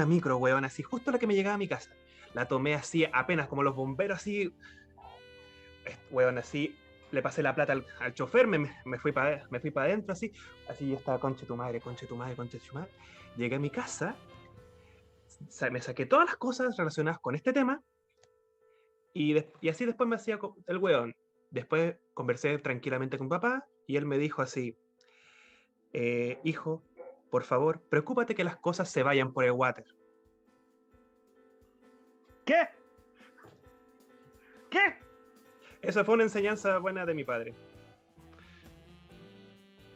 una micro, weón, así, justo la que me llegaba a mi casa. La tomé así, apenas como los bomberos, así, weón, así, le pasé la plata al, chofer, me, me, fui para adentro, así, así yo estaba, conche tu madre, conche tu madre, conche tu madre. Llegué a mi casa, me saqué todas las cosas relacionadas con este tema, y, y así después me hacía el weón. Después conversé tranquilamente con papá, y él me dijo así, eh, hijo, por favor, preocúpate que las cosas se vayan por el water. ¿Qué? ¿Qué? Esa fue una enseñanza buena de mi padre.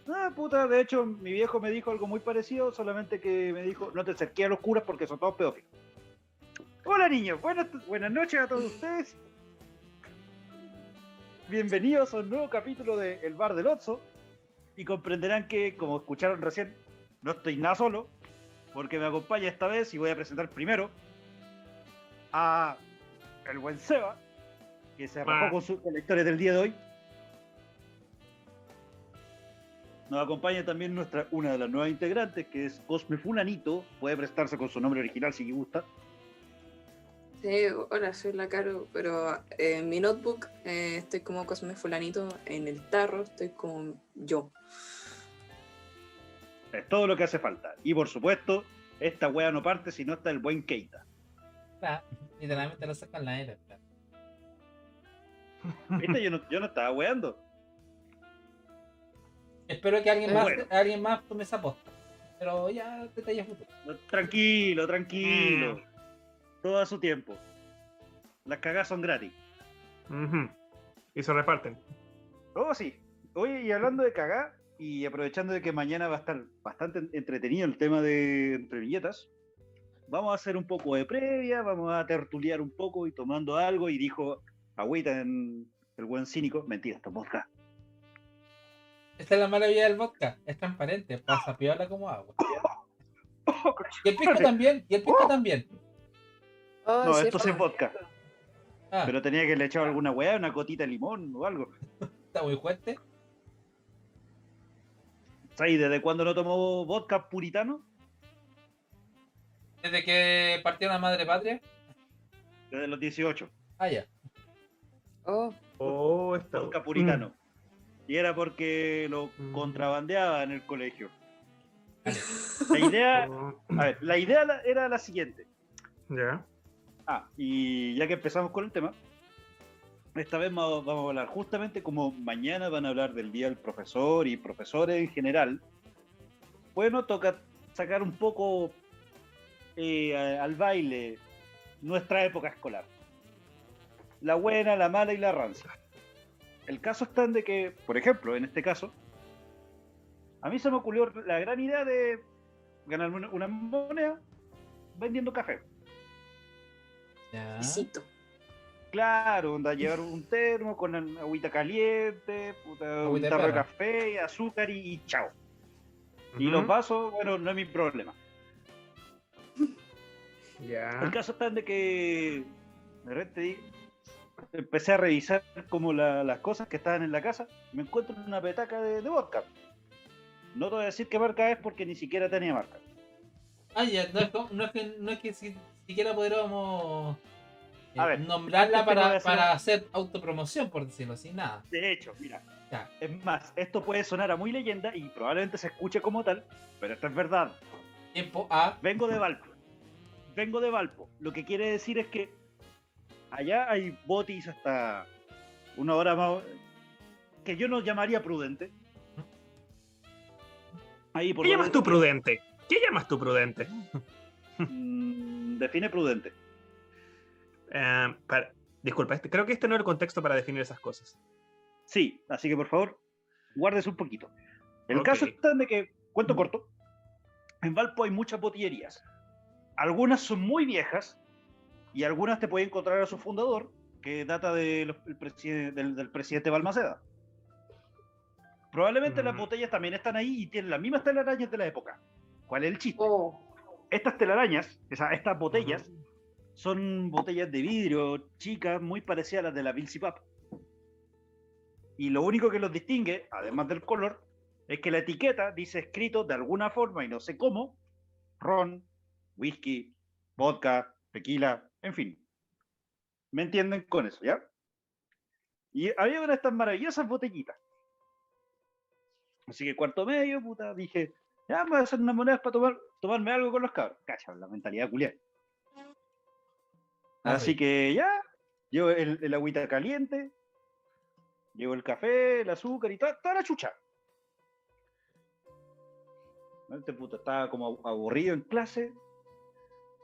Ah, puta, de hecho, mi viejo me dijo algo muy parecido, solamente que me dijo, no te acerques a los curas porque son todos pedófilos. Hola niños, buenas, buenas noches a todos ustedes. Bienvenidos a un nuevo capítulo de El Bar del Otso. Y comprenderán que, como escucharon recién, no estoy nada solo, porque me acompaña esta vez y voy a presentar primero a el buen Seba, que se arrojó con, su, la historia del día de hoy. Nos acompaña también nuestra, una de las nuevas integrantes, que es Cosme Fulanito. Puede prestarse con su nombre original si gusta. Sí, hola, soy la Caro, pero en mi notebook eh, estoy como Cosme Fulanito, en el tarro estoy como yo. Es todo lo que hace falta. Y por supuesto, esta wea no parte si no está el buen Keita. Claro, literalmente lo sacan la era. ¿Viste? Yo no, yo no estaba weando. Espero que alguien más, alguien más tome esa posta. Pero ya detalles futuro. Tranquilo, tranquilo. Mm. Todo a su tiempo. Las cagas son gratis. Y se reparten. Oh, sí. Oye, y hablando de cagar, y aprovechando de que mañana va a estar bastante entretenido el tema de entre viñetas, vamos a hacer un poco de previa, vamos a tertuliar un poco y tomando algo. Y dijo agüita en el buen cínico, mentira, esto es vodka. Esta es la maravilla del vodka, es transparente, pasa piola como agua. y el pisco también, y el pisco también. Oh, no, esto es vodka. Ah. Pero tenía que le echar alguna weá, una cotita de limón o algo. Está muy fuerte. ¿Sabes desde cuándo no tomó vodka puritano? ¿Desde que partió la madre patria? Desde los 18. Ah, ya. Oh. Oh, Vodka puritano. Mm. Y era porque lo mm. contrabandeaba en el colegio. La idea, a ver, la idea era la siguiente. Ya. Ah, y ya que empezamos con el tema, esta vez vamos a hablar justamente como mañana van a hablar del Día del Profesor y profesores en general. Bueno, toca sacar un poco eh, al baile nuestra época escolar. La buena, la mala y la rancia. El caso está en de que, por ejemplo, en este caso, a mí se me ocurrió la gran idea de ganar una moneda vendiendo café. Ya. Claro, onda, llevar un termo con agüita caliente, puta, un tarro de café, azúcar y, chao. Y los vasos, bueno, no es mi problema. Ya. El caso está de que de repente empecé a revisar como las cosas que estaban en la casa. Me encuentro una petaca de, vodka. No te voy a decir qué marca es porque ni siquiera tenía marca. Ah, ya, no es, no es que, no es que siquiera podríamos eh, nombrarla para, hacer autopromoción, por decirlo así, nada. De hecho, mira. Es más, esto puede sonar a muy leyenda y probablemente se escuche como tal, pero esto es verdad. Tiempo A. Vengo de Valpo. Vengo de Valpo. Lo que quiere decir es que allá hay botis hasta una hora más que yo no llamaría prudente. Ahí ¿Qué llamas tú prudente? ¿Qué llamas tú prudente? Mm, define prudente. Eh, disculpa, este, creo que este no es el contexto para definir esas cosas. Sí, así que por favor, guardes un poquito. El caso está de que, cuento mm. corto, en Valpo hay muchas botillerías. Algunas son muy viejas y algunas te puede encontrar a su fundador, que data del, presidente Balmaceda. Probablemente las botellas también están ahí y tienen las mismas telarañas de la época. ¿Cuál es el chiste? Oh. Estas telarañas, estas botellas, son botellas de vidrio chicas, muy parecidas a las de la Pilsi Pap. Y lo único que los distingue, además del color, es que la etiqueta dice escrito de alguna forma y no sé cómo, ron, whisky, vodka, tequila, en fin. ¿Me entienden con eso, ya? Y había una de estas maravillosas botellitas. Así que cuarto medio, puta, dije, ya me voy a hacer unas monedas para tomar, tomarme algo con los cabros. Cacha, la mentalidad culiada. Ah, Así sí. que ya, llevo el, el agüita caliente, llevo el café, el azúcar y toda, toda la chucha. Este puto estaba como aburrido en clase,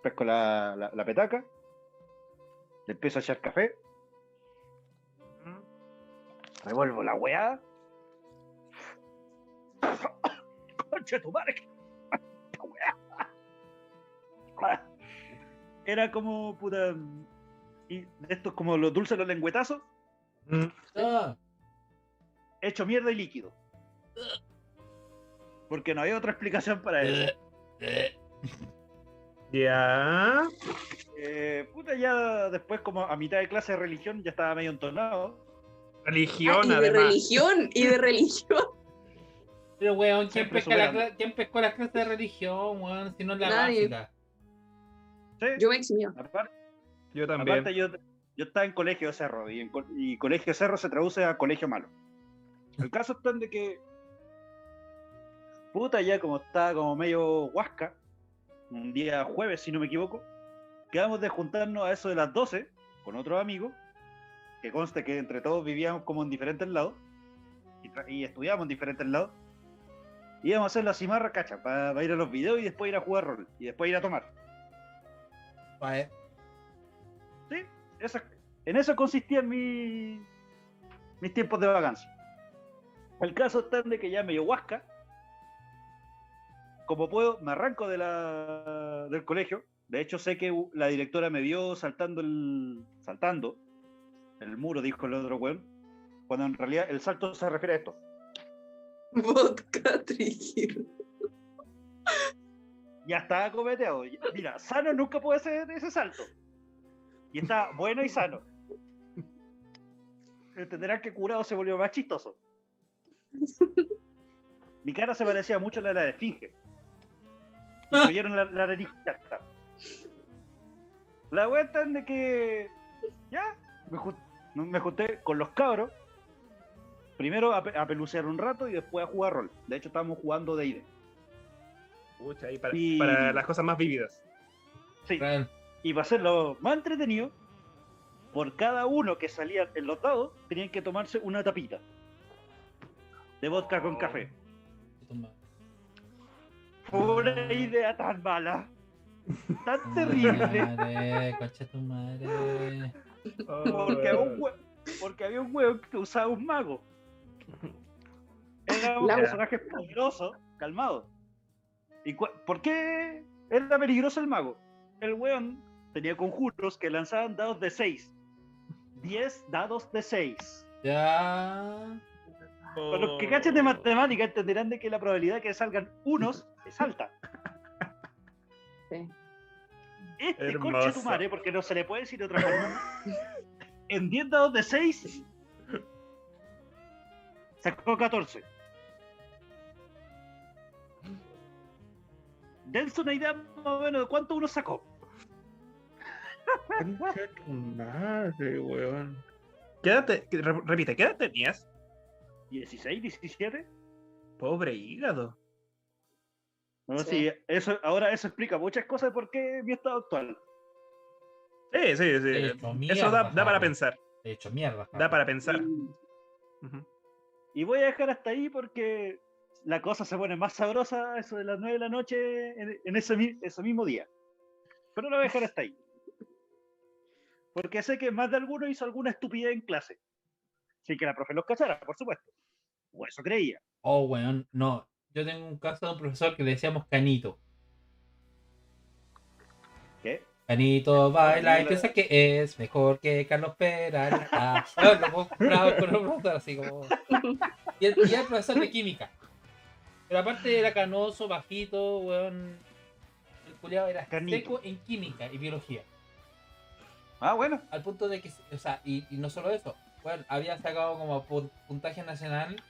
pesco la, la, la petaca, le empiezo a echar café, revuelvo la weá. Concha tu madre, weá. Era como puta. Y de estos como los dulces los lengüetazos, Mm, Ah, hecho mierda y líquido. Porque no había otra explicación para eso. Ya. Eh, puta, ya después, como a mitad de clase de religión, ya estaba medio entonado. Religión, Ah, y de además. religión, y de religión. Pero weón, ¿quién Siempre pesca, la, superando. cla- ¿quién pescó las clases de religión, weón? Si no es la Nadie. básica. Sí, Yo me eximió. aparte, Yo también. aparte yo, yo estaba en colegio cerro y, en y colegio cerro se traduce a colegio malo. El caso está en de que. Puta, ya como estaba como medio huasca, un día jueves, si no me equivoco, quedamos de juntarnos a eso de las 12 con otros amigos, que conste que entre todos vivíamos como en diferentes lados y, y estudiábamos en diferentes lados. Íbamos a hacer la cimarra, cacha, para ir a los videos y después ir a jugar rol y después ir a tomar. Vale. Sí, esa- en eso consistían mi- mis tiempos de vacancia. El caso está de que ya medio huasca, como puedo, me arranco de la, del colegio. De hecho, sé que la directora me vio saltando el, saltando el muro, dijo el otro weón, cuando en realidad el salto se refiere a esto. Vodka trigger. Ya estaba cometeado. Mira, sano nunca puede ser ese salto. Y está bueno y sano. Entenderán que curado se volvió más chistoso. Mi cara se parecía mucho a la de la esfinge. Incluyeron la, la nariz. La vuelta de que. Ya, me, ju- junté con los cabros. Primero a, pe- a pelucear un rato y después a jugar rol. De hecho, estábamos jugando de ide. Pucha, ahí para, Y- para las cosas más vívidas. Sí. Y para hacerlo más entretenido, por cada uno que salía en los dados, tenían que tomarse una tapita de vodka con Oh. café. Fue una idea tan mala, tan terrible, Madre, concha tu madre. porque había un hue- porque había un huevo que usaba un mago. Era un La- personaje poderoso, calmado. ¿Y por qué era peligroso el mago? El weón tenía conjuros que lanzaban dados de 6. 10 dados de 6. Ya. Para los que cachen de matemática entenderán de que la probabilidad de que salgan unos es alta. Sí. Este conche tu madre, porque no se le puede decir de otra forma. En 10 dados de 6 sacó 14. Dense una idea más o menos de cuánto uno sacó. Madre, weón. ¿Qué edad te- que- re- repite, ¿qué edad tenías? 16, 17. Pobre hígado. No, Sí. sí, eso, ahora eso explica muchas cosas de por qué mi estado actual. Sí, sí, sí. Eso da, mierda, da para pensar. De hecho, mierda. Da para pensar. Y- Ujú. Y voy a dejar hasta ahí porque la cosa se pone más sabrosa eso de las 9 de la noche en, en ese, mi- ese mismo día. Pero lo voy a dejar hasta ahí. Porque sé que más de alguno hizo alguna estupidez en clase. Sin que la profe los cachara, por supuesto. O eso creía. Oh, weón, no. Yo tengo un caso de un profesor que le decíamos Canito. ¿Qué? Canito baila y piensa que es mejor que Carlos Pera. Ah, bueno, luego, bravo, con un profesor así como. Y el, y el profesor de química. Pero aparte era canoso, bajito, weón. El culiado era Canito. seco en química y biología. Ah, bueno. Al punto de que, o sea, y, y no solo eso, bueno, había sacado como pu- puntaje nacional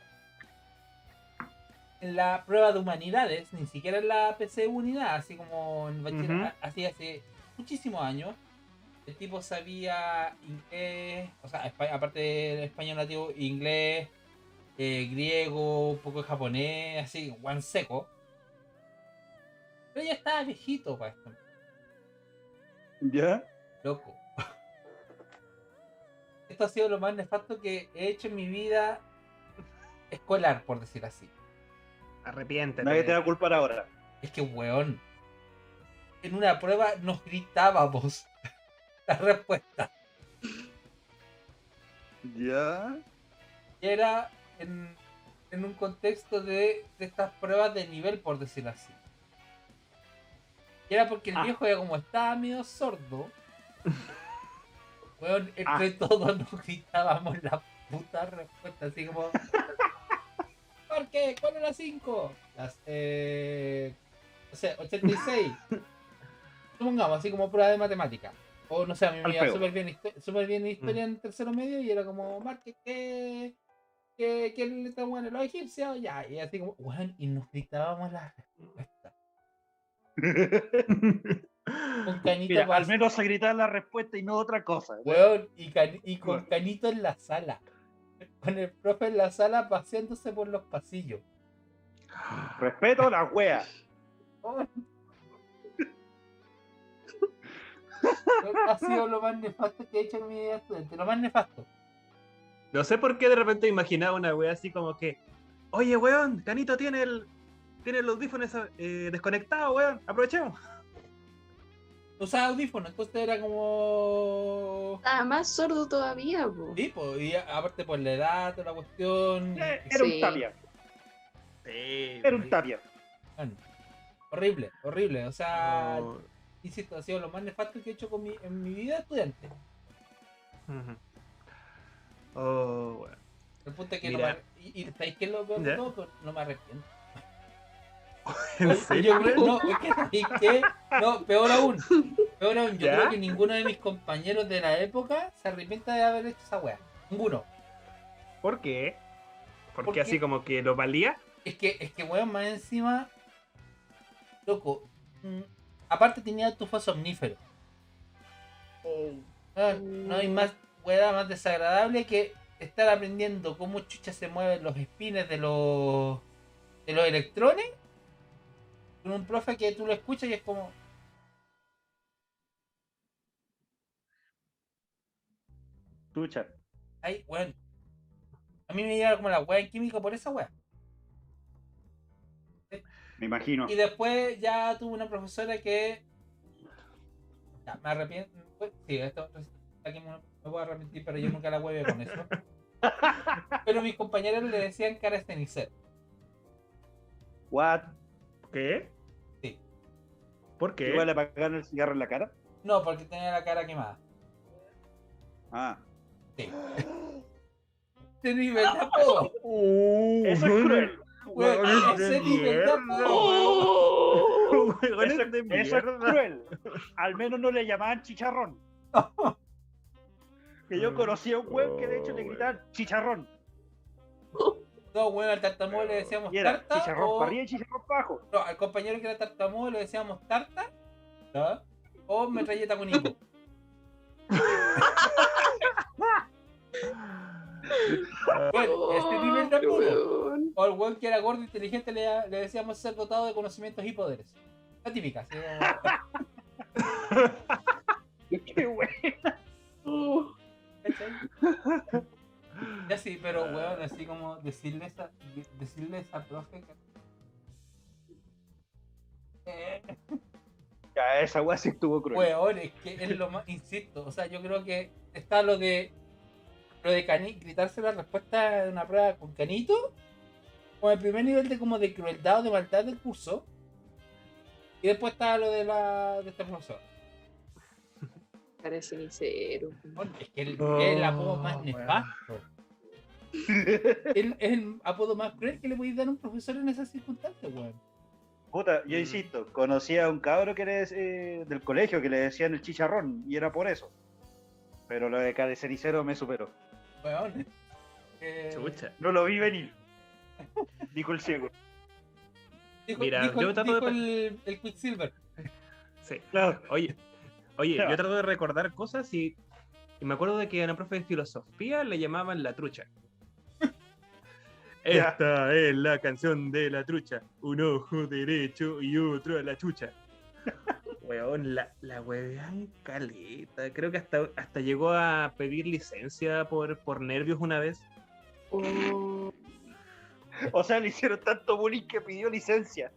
en la prueba de humanidades, ni siquiera en la PC unidad, así como en bachiller- Ujú. así hace muchísimos años. El tipo sabía inglés, o sea, aparte del español nativo, inglés, eh, griego, un poco de japonés, así, guan seco. Pero ya estaba viejito para esto, ¿Ya? loco. Esto ha sido lo más nefasto que he hecho en mi vida escolar, por decir así. Arrepiéntete. Nadie te va a culpar ahora. Es que, weón, en una prueba nos gritábamos la respuesta. ¿Ya? Y era en, en un contexto de, de estas pruebas de nivel, por decirlo así. Y era porque el Ah. viejo ya como estaba medio sordo. Ah. entre todos nos gritábamos la puta respuesta, así como... ¿Por qué? ¿Cuál es la 5? Las, eh... No sé, 86. Supongamos, así como prueba de matemática. O no sé, a mí me iba súper bien, súper bien historia en tercero medio y era como, Marque, ¿qué? ¿Qué, qué letra bueno? Los egipcios, ya. Y así como, weón, y nos gritábamos las respuestas. Con canito Mira, al menos a gritar la respuesta y no otra cosa. Weón, y, con Weón. Canito en la sala. Con el profe en la sala paseándose por los pasillos. Respeto a la wea. Weón. ha sido lo más nefasto que he hecho en mi vida estudiante. Lo más nefasto. No sé por qué de repente imaginaba una wea así como que, oye weón, Canito tiene el tiene los audífonos eh, desconectados, weón, aprovechemos. Usaba audífonos, entonces era como. Estaba más sordo todavía, po. Sí, pues, y aparte por la edad, toda la cuestión. Eh, Era un tapia. Sí, Era un tapia. Bueno, horrible, horrible. O sea, Oh, insisto, ha sido lo más nefasto que he hecho con mi, en mi vida de estudiante. ujú. Oh, weón. El punto es que no Mira. me, y, y ¿sabéis qué es lo peor de ¿Ya? todo? Pues no me arrepiento. ¿En serio, yo creo- no, es que ¿sabéis qué? No, peor aún. Peor aún, yo ¿Ya? creo que ninguno de mis compañeros de la época se arrepienta de haber hecho esa wea. Ninguno. ¿Por qué? Porque ¿Por qué? así como que lo valía. Es que, es que weón, más encima. Loco. mm, aparte tenía tufo somnífero. Ah, no hay más weá más desagradable que estar aprendiendo cómo chucha se mueven los espines de los de los electrones con un profe que tú lo escuchas y es como Tucha. ay weón a mí me llega como la weá en química por esa weá Me imagino. y después ya tuve una profesora que ya, me arrepiento pues, sí esto aquí me, me puedo arrepentir pero yo nunca la hueve con eso pero mis compañeros le decían cara de cenicero What? ¿Qué? Sí. ¿Por qué? ¿Igual le apagaron el cigarro en la cara? no porque tenía la cara quemada Ah. Sí. Ese nivel de apodo. Uh, Eso es cruel. Weón, Weón, es ese de nivel de apodo. Weón, Eso, es de eso es mierda. cruel. Al menos no le llamaban chicharrón. Que yo conocí a un weón que de hecho le gritaban chicharrón. No, bueno, al tartamudo le decíamos era tarta. chicharrón o- para arriba y chicharrón para abajo. no, al compañero que era tartamudo le decíamos tarta. O metralleta con. Bueno, este nivel de weón. O al weón que era gordo e inteligente le, le decíamos ser dotado de conocimientos y poderes. La típica. ¿sí? Qué weón. ¿Cachai? Ya sí, pero weón, así como decirle esa, de- decirle a esa profe que... Eh, Ya, esa weá sí estuvo cruel. weón, es que es lo más, insisto, o sea, yo creo que está lo de lo de cani, gritarse la respuesta de una prueba con canito, con el primer nivel de como de crueldad o de maldad del curso, y después está lo de la de este profesor. Cara de cenicero. Es que el, Oh, es el apodo más nefasto. El- Es el apodo más cruel que le podéis dar a un profesor en esas circunstancias, weón. Puta, yo Mm. insisto, conocí a un cabro que le, eh, del colegio que le decían el chicharrón y era por eso. Pero lo de cara de cenicero me superó. Weón. Eh, Chucha. No lo vi venir. Dijo el ciego. Dijo, Mira, dijo- yo trato de dijo pe- el, el Quicksilver. Sí. Claro. Oye, oye, yo trato de recordar cosas y, y me acuerdo de que a una profe de filosofía le llamaban la trucha. Esta es la canción de la trucha. Un ojo derecho y otro a la chucha. Weón, la, la weón caleta. Creo que hasta, hasta llegó a pedir licencia por, por nervios una vez. Oh, O sea, le hicieron tanto bullying que pidió licencia.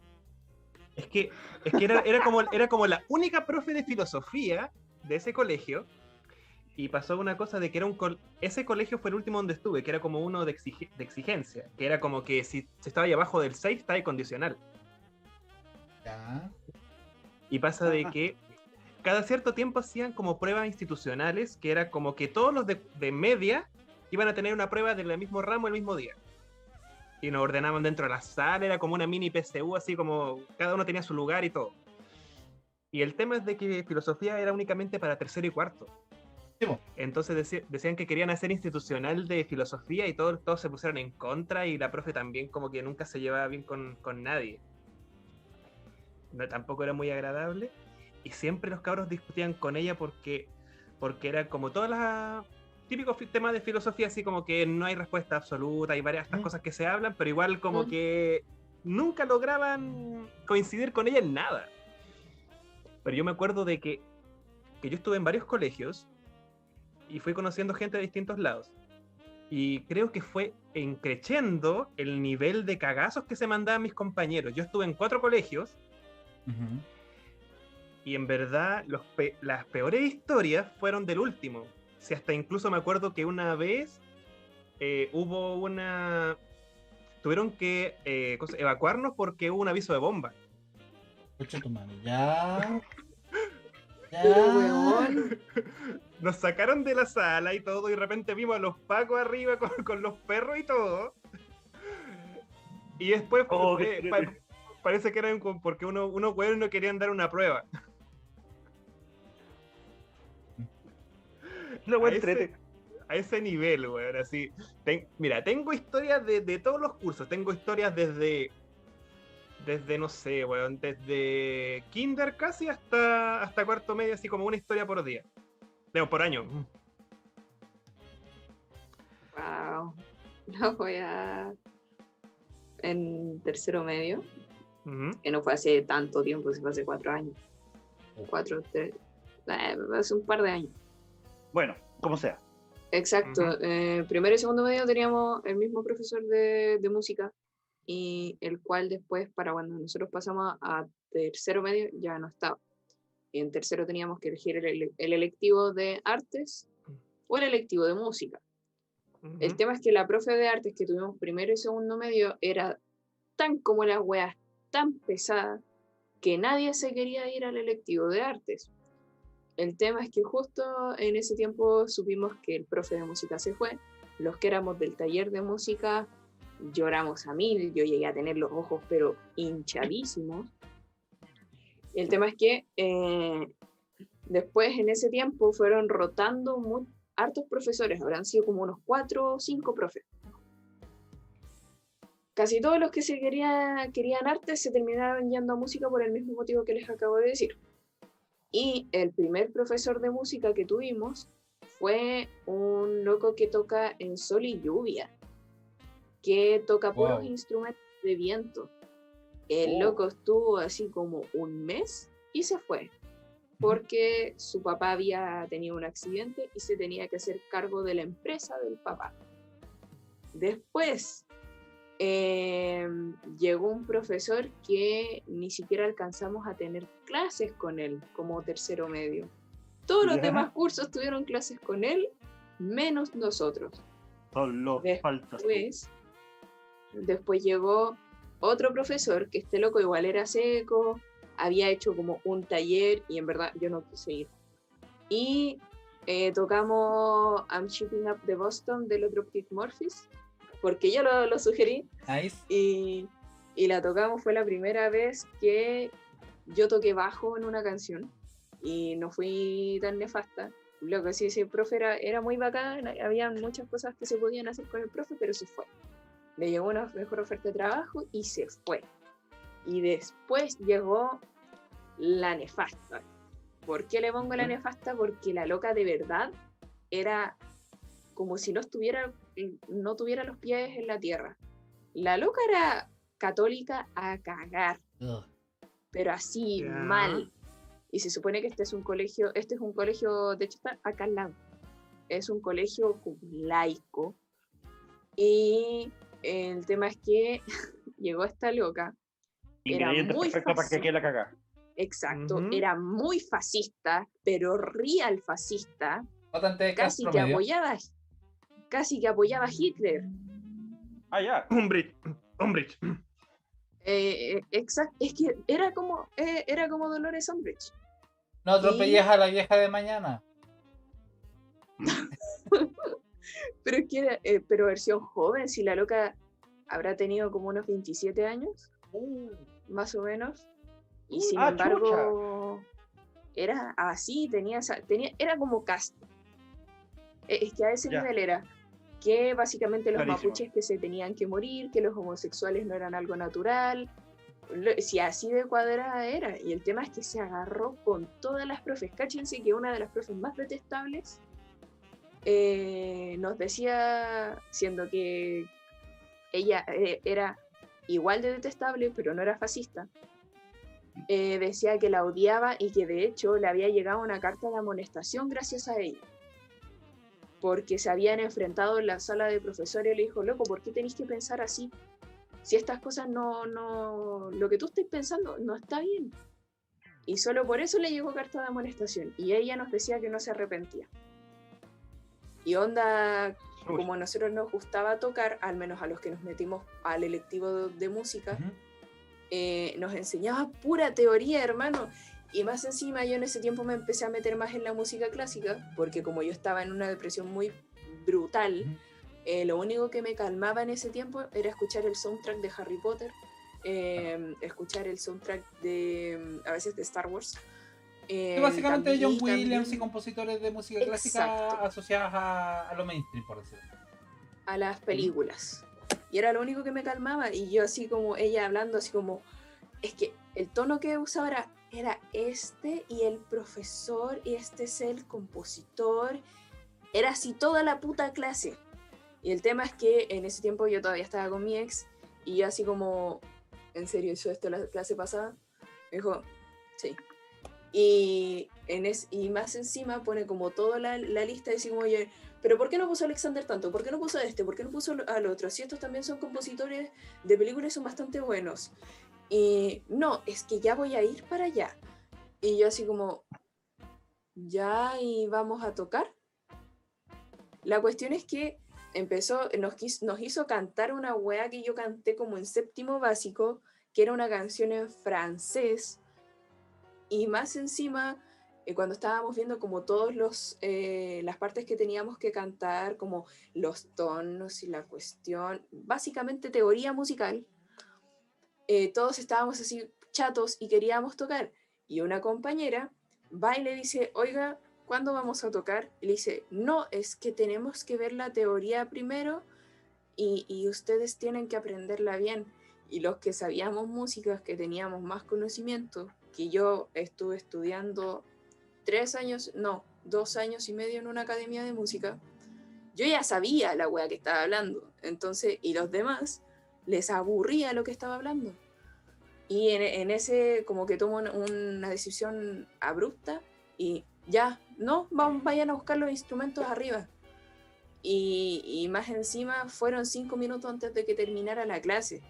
Es que, es que era, era, como, era como la única profe de filosofía de ese colegio. Y pasó una cosa de que era un col- ese colegio fue el último donde estuve, que era como uno de, exige- de exigencia, que era como que si se estaba ahí abajo del 6, estaba ahí condicional. Ya. Y pasa de que cada cierto tiempo hacían como pruebas institucionales, que era como que todos los de, de media iban a tener una prueba del mismo ramo el mismo día. Y nos ordenaban dentro de la sala, era como una mini PSU, así como cada uno tenía su lugar y todo. Y el tema es de que filosofía era únicamente para tercero y cuarto. Entonces decían que querían hacer institucional de filosofía y todos, todos se pusieron en contra y la profe también como que nunca se llevaba bien con, con nadie. No, tampoco era muy agradable y siempre los cabros discutían con ella porque, porque era como todas las típicos fi- temas de filosofía así como que no hay respuesta absoluta, hay varias estas Mm. cosas que se hablan, pero igual como Mm. que nunca lograban coincidir con ella en nada. Pero yo me acuerdo de que, que yo estuve en varios colegios y fui conociendo gente de distintos lados. Y creo que fue encreciendo el nivel de cagazos que se mandaban mis compañeros. Yo estuve en cuatro colegios Ujú. y en verdad los pe- las peores historias fueron del último. Si hasta incluso me acuerdo que una vez eh, hubo una... Tuvieron que eh, evacuarnos porque hubo un aviso de bomba. Concha tu madre, Ya. Ya. weón. Nos sacaron de la sala y todo, y de repente vimos a los pacos arriba con, con los perros y todo. Y después Oh, eh, pa- parece que eran como porque uno, unos güeyes no querían dar una prueba. Lo A voy a ese- entrete. A ese nivel, weón, así. Ten- mira, tengo historias de, de todos los cursos. Tengo historias desde. Desde, no sé, weón, desde kinder casi hasta, hasta cuarto medio, así como una historia por día. Digo, por año. Wow. No voy a. En tercero medio, que no fue hace tanto tiempo, se fue hace cuatro años. Cuatro, tres. eh, hace un par de años. Bueno, como sea. Exacto. Eh, primero y segundo medio teníamos el mismo profesor de, de música y el cual después, para cuando nosotros pasamos a tercero medio, ya no estaba. Y en tercero teníamos que elegir el, el electivo de artes o el electivo de música. El tema es que la profe de artes que tuvimos primero y segundo medio era tan como las weas, tan pesada, que nadie se quería ir al electivo de artes. El tema es que justo en ese tiempo supimos que el profe de música se fue. Los que éramos del taller de música lloramos a mil. Yo llegué a tener los ojos pero hinchadísimos. El tema es que eh, después en ese tiempo fueron rotando mu- hartos profesores, habrán sido como unos cuatro o cinco profes. Casi todos los que se querían, querían arte se terminaron yendo a música por el mismo motivo que les acabo de decir. Y el primer profesor de música que tuvimos fue un loco que toca en sol y lluvia, que toca puros Wow. instrumentos de viento. El Oh. loco estuvo así como un mes y se fue porque su papá había tenido un accidente y se tenía que hacer cargo de la empresa del papá. Después eh, llegó un profesor que ni siquiera alcanzamos a tener clases con él como tercero medio. Todos los demás cursos tuvieron clases con él, menos nosotros. Son los Después- faltas. Después, llegó otro profesor que este loco igual era seco, había hecho como un taller y en verdad yo no quise ir. Y eh, tocamos I'm Shipping Up de Boston de los Dropkick Murphys, porque yo lo, lo sugerí Nice. y, y la tocamos, fue la primera vez que yo toqué bajo en una canción y no fui tan nefasta. Lo que sí, ese profe era, era muy bacán, había muchas cosas que se podían hacer con el profe, pero se fue. Le llegó una mejor oferta de trabajo y se fue. Y después llegó la nefasta. ¿Por qué le pongo la Ujú. nefasta? Porque la loca de verdad era como si no estuviera, no tuviera los pies en la tierra. La loca era católica a cagar, Ugh. pero así mal. Y se supone que este es un colegio, este es un colegio, de hecho está acá al lado. Es un colegio laico. Y el tema es que llegó esta loca Era muy perfecto para que la cagada. Exacto, era muy fascista, pero real fascista, casi que apoyaba, casi que apoyaba a Hitler. Ah, ya. Umbridge. Umbridge. Eh, exacto, es que era como, eh, era como Dolores Umbridge. No atropellas a la vieja de mañana. Pero es que era, eh, pero versión joven, si la loca habrá tenido como unos 27 años, más o menos. Y sin ah, embargo, era así, tenía, esa- tenía era como cast. Eh, Es que a ese nivel era que básicamente los Clarísimo. mapuches que se tenían que morir, que los homosexuales no eran algo natural. Si así de cuadrada era. Y el tema es que se agarró con todas las profes. Cáchense que una de las profes más detestables eh, nos decía, siendo que ella eh, era igual de detestable, pero no era fascista, eh, decía que la odiaba y que de hecho le había llegado una carta de amonestación gracias a ella. Porque se habían enfrentado en la sala de profesores y le dijo, loco, ¿por qué tenéis que pensar así? Si estas cosas no, no, lo que tú estés pensando no está bien. Y solo por eso le llegó carta de amonestación. Y ella nos decía que no se arrepentía. Y onda, Uy, como a nosotros nos gustaba tocar, al menos a los que nos metimos al electivo de música, Ujú. eh, nos enseñaba pura teoría, hermano. Y más encima, yo en ese tiempo me empecé a meter más en la música clásica, porque como yo estaba en una depresión muy brutal, eh, lo único que me calmaba en ese tiempo era escuchar el soundtrack de Harry Potter, eh, escuchar el soundtrack de, a veces de Star Wars. Eh, básicamente también- John Williams y compositores de música clásica asociadas a, a lo mainstream, por decirlo. a las películas. Y era lo único que me calmaba. Y yo así como ella hablando, así como, es que el tono que usaba era, era este y el profesor y este es el compositor. Era así toda la puta clase. Y el tema es que en ese tiempo yo todavía estaba con mi ex y así como, ¿en serio hizo esto la clase pasada? Me dijo, sí. Y, en es, y más encima pone como toda la, la lista y como, oye, pero ¿por qué no puso Alexander tanto? ¿Por qué no puso a este? ¿Por qué no puso al otro? Si estos también son compositores de películas son bastante buenos. Y no, es que ya voy a ir para allá. Y yo así como, ya y vamos a tocar. La cuestión es que empezó, nos, nos hizo cantar una wea que yo canté como en séptimo básico, que era una canción en francés. Y más encima, eh, cuando estábamos viendo como todos los eh, las partes que teníamos que cantar, como los tonos y la cuestión, básicamente teoría musical, eh, todos estábamos así chatos y queríamos tocar. Y una compañera va y le dice, oiga, ¿cuándo vamos a tocar? Y le dice, no, es que tenemos que ver la teoría primero y, y ustedes tienen que aprenderla bien. Y los que sabíamos músicas, que teníamos más conocimiento, que yo estuve estudiando tres años, no, dos años y medio en una academia de música, yo ya sabía la wea que estaba hablando. Entonces, y los demás les aburría lo que estaba hablando. Y en, ese, como que tomo una, una decisión abrupta y ya, no, vamos, vayan a buscar los instrumentos arriba. Y, y más encima fueron cinco minutos antes de que terminara la clase.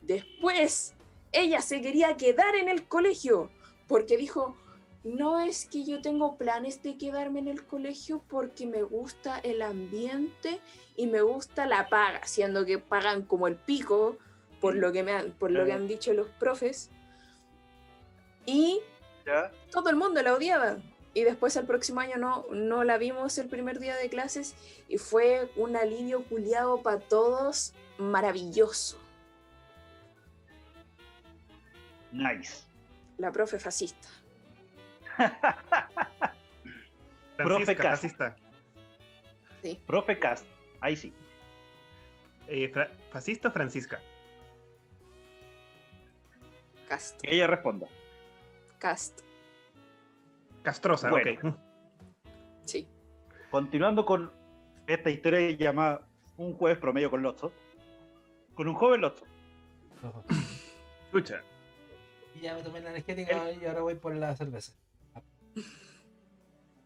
Después, ella se quería quedar en el colegio porque dijo, no es que yo tengo planes de quedarme en el colegio porque me gusta el ambiente y me gusta la paga, siendo que pagan como el pico por lo que me han, por lo que han dicho los profes. Y ¿Ya? todo el mundo la odiaba. Y después el próximo año no, no la vimos el primer día de clases y fue un alivio culiado para todos maravilloso. Nice. La profe fascista. Profe fascista. Profe Cast. Ahí sí. Eh, fra- fascista o Francisca. Cast. Que ella responda. Cast. Castrosa, Bueno. ok. Sí. Continuando con esta historia llamada Un jueves promedio con Lotso. Con un joven Lotso. Escucha. Y ya me tomé la energética y ahora voy por la cerveza.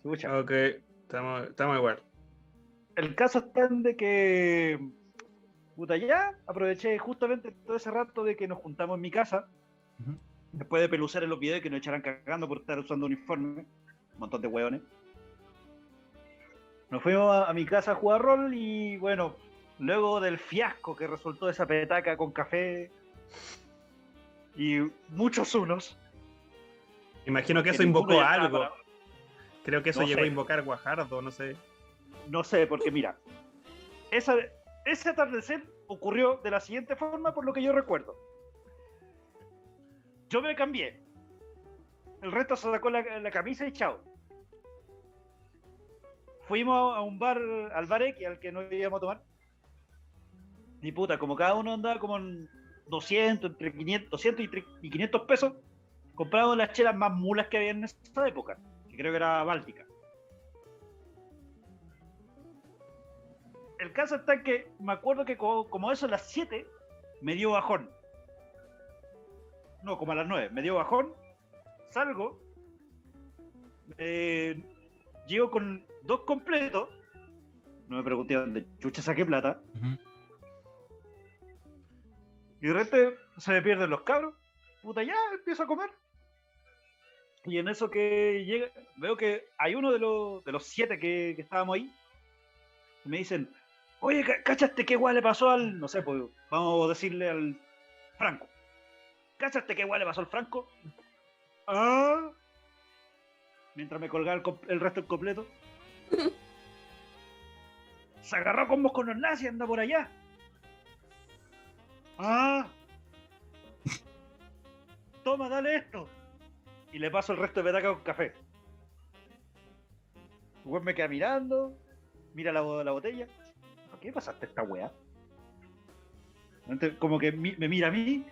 Escucha. Ok, estamos, estamos igual. El caso está en de que. Puta, ya aproveché justamente todo ese rato de que nos juntamos en mi casa. Después de pelucear en los videos que nos echaran cagando por estar usando uniforme. Un montón de hueones. Nos fuimos a, a mi casa a jugar rol y bueno, luego del fiasco que resultó esa petaca con café y muchos unos. Imagino que eso invocó algo. para- Creo que eso No llegó sé. a invocar Guajardo, no sé. No sé, porque mira, esa, ese atardecer ocurrió de la siguiente forma por lo que yo recuerdo. Yo me cambié. El resto se sacó la, camisa y chao. Fuimos a un bar, al bar X, al que no íbamos a tomar. Y puta, como cada uno andaba como en 200, entre 500, 200 y tre- y 500 pesos, compramos las chelas más mulas que había en esa época, que creo que era Báltica. el caso está que me acuerdo que co- como eso a las 7 me dio bajón. No, como a las 9, me dio bajón. Salgo. eh, llego con dos completos. No me pregunté dónde chucha saqué plata. Y de repente se me pierden los cabros. Puta, ya empiezo a comer. Y en eso que llega, veo que hay uno de los, de los siete que, que estábamos ahí. Y me dicen, oye, ca- ¿cachaste qué guay le pasó al, no sé, pues vamos a decirle al Franco? ¿Cachaste qué guay le pasó al Franco? Ah. Mientras me colgaba el, resto del completo. Se agarró con vos con los nazis, anda por allá. Ah. Toma, dale esto. Y le paso el resto de petaca con café. El weón me queda mirando, mira la, la botella. ¿Por qué pasaste esta weá? Como que mi- me mira a mí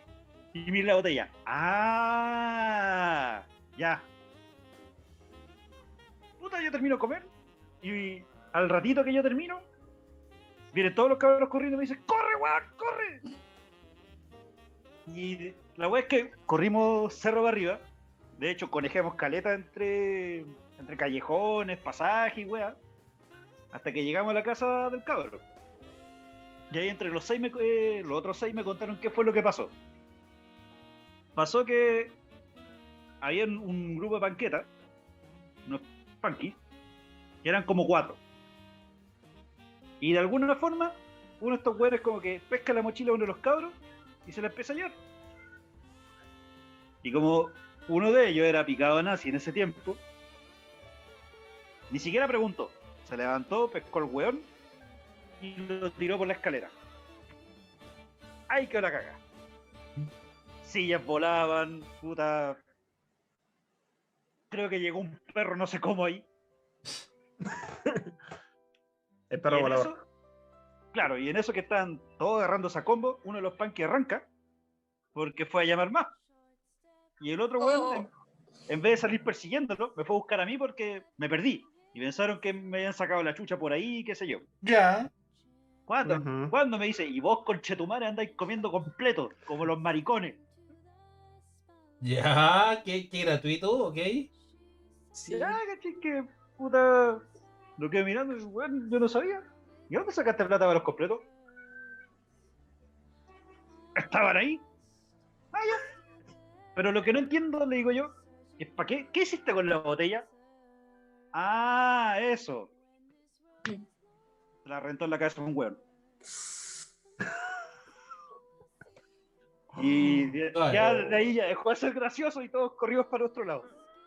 y mira la botella. ¡Ah! Ya. Puta, yo termino de comer y al ratito que yo termino, vienen todos los cabros corriendo y me dicen, ¡corre, weón, corre! Y la weá es que corrimos cerro para arriba. De hecho, conejamos caleta entre, entre callejones, pasajes y weá. Hasta que llegamos a la casa del cabro. Y ahí entre los seis, eh, los otros seis me contaron qué fue lo que pasó. Pasó que había un- grupo de panquetas, unos punky, que eran como cuatro. Y de alguna forma, uno de estos güeyes como que pesca la mochila a uno de los cabros y se la empieza a llevar. Y como uno de ellos era picado nazi en ese tiempo, ni siquiera preguntó. Se levantó, pescó el weón y lo tiró por la escalera. ¡Ay, que la caga! Sillas volaban, puta. Creo que llegó un perro, no sé cómo ahí. El perro eso- claro, y en eso que están todos agarrando esa combo, uno de los punky arranca porque fue a llamar más. Y el otro weón, Oh. en, en vez de salir persiguiéndolo, me fue a buscar a mí porque me perdí. Y pensaron que me habían sacado la chucha por ahí, qué sé yo. Ya. ¿Cuándo? ¿Cuándo me dice? Y vos, conchetumare, andáis comiendo completo, como los maricones. Ya, qué, qué gratuito, ok. Sí. Ya, caché que puta. Lo quedé mirando y, weón, yo no sabía. ¿Y dónde sacaste plata para los completos? ¿Estaban ahí? Ah, ya. Pero lo que no entiendo, le digo yo, es ¿para qué? ¿Qué hiciste con la botella? Ah, eso. La rentó en la cabeza un weón. Y de- Ay. ya de ahí ya dejó de ser gracioso y todos corrimos para otro lado.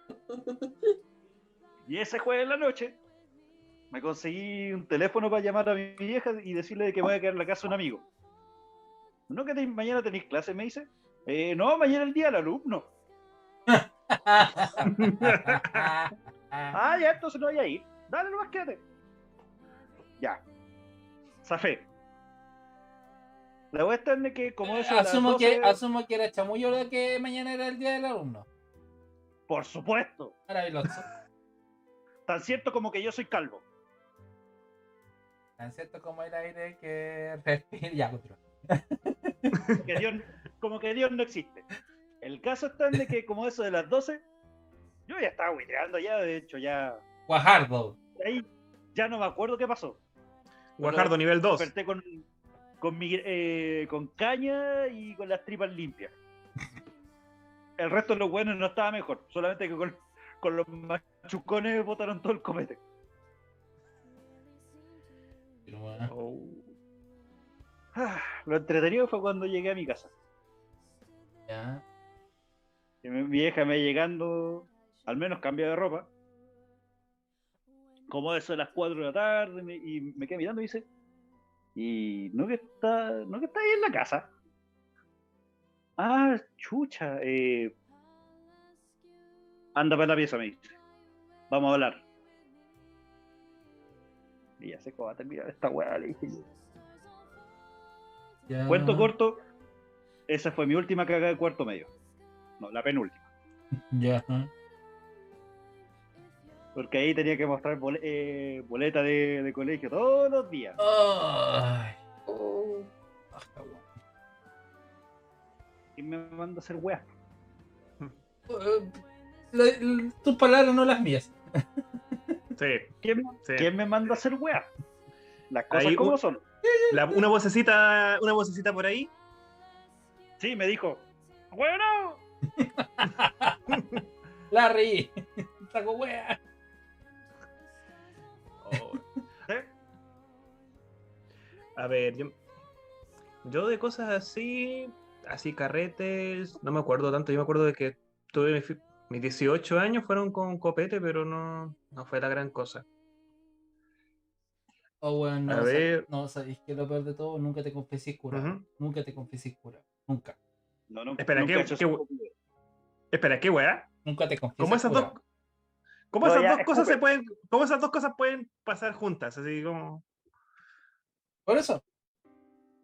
Y ese jueves en la noche me conseguí un teléfono para llamar a mi vieja y decirle que me voy a quedar en la casa de un amigo. ¿No que te- mañana tenéis clase? Me dice. "Eh, no, mañana el día del alumno. Ah, ya, entonces no voy a ir. Dale, nomás quédate. Ya. Zafé. La está en que como eso. a las asumo, 12, que, asumo que era chamullo lo que mañana era el día del alumno. Por supuesto. Maravilloso. Tan cierto como que yo soy calvo. Tan cierto como el aire que respira. Ya, otro. Que Dios, como que Dios no existe. El caso está en de que como eso de las 12, yo ya estaba huiteando ya, de hecho ya. Guajardo. Ahí ya no me acuerdo qué pasó. Guajardo nivel 2. Desperté con, con, mi, eh, con caña y con las tripas limpias. El resto de los buenos no estaba mejor, solamente que con, con los machucones botaron todo el comete. Oh. Ah, lo entretenido fue cuando llegué a mi casa. Ya. Mi vieja me llegando, al menos cambio de ropa. Como eso de las 4 de la tarde, me- y me quedé mirando y dice, y no que está, no que está ahí en la casa. Ah, chucha, eh, anda para la pieza, me dice. Vamos a hablar. Y ya sé cómo va a terminar esta weá, le dije yo. Cuento corto, esa fue mi última cagada de cuarto medio. No, la penúltima. Ya. Porque ahí tenía que mostrar bole- eh, boleta de, de colegio todos los días. Ay. Oh, Ah, está bueno. Y me manda a hacer weas. L- tus palabras no las mías. Sí. ¿Quién, Sí. quién me manda a hacer weas? Las cosas Ahí como un- son. La- una vocecita, una vocecita por ahí. Sí, me dijo, bueno, La reí. Saco wea. A ver, yo, yo de cosas así, así carretes, no me acuerdo tanto. Yo me acuerdo de que tuve mis 18 años fueron con copete, pero no, no fue la gran cosa. Oh, weón, no, A ver. no, sabéis que lo peor de todo, nunca te confesís cura. Nunca te confesís cura. Nunca. No, no, Espera, nunca ¿qué- he. Espera, ¿qué weá? Nunca te confesís ¿Cómo esas cura. dos, cómo esas dos cosas se pueden, cómo esas dos cosas pueden pasar juntas? Así como. Por eso.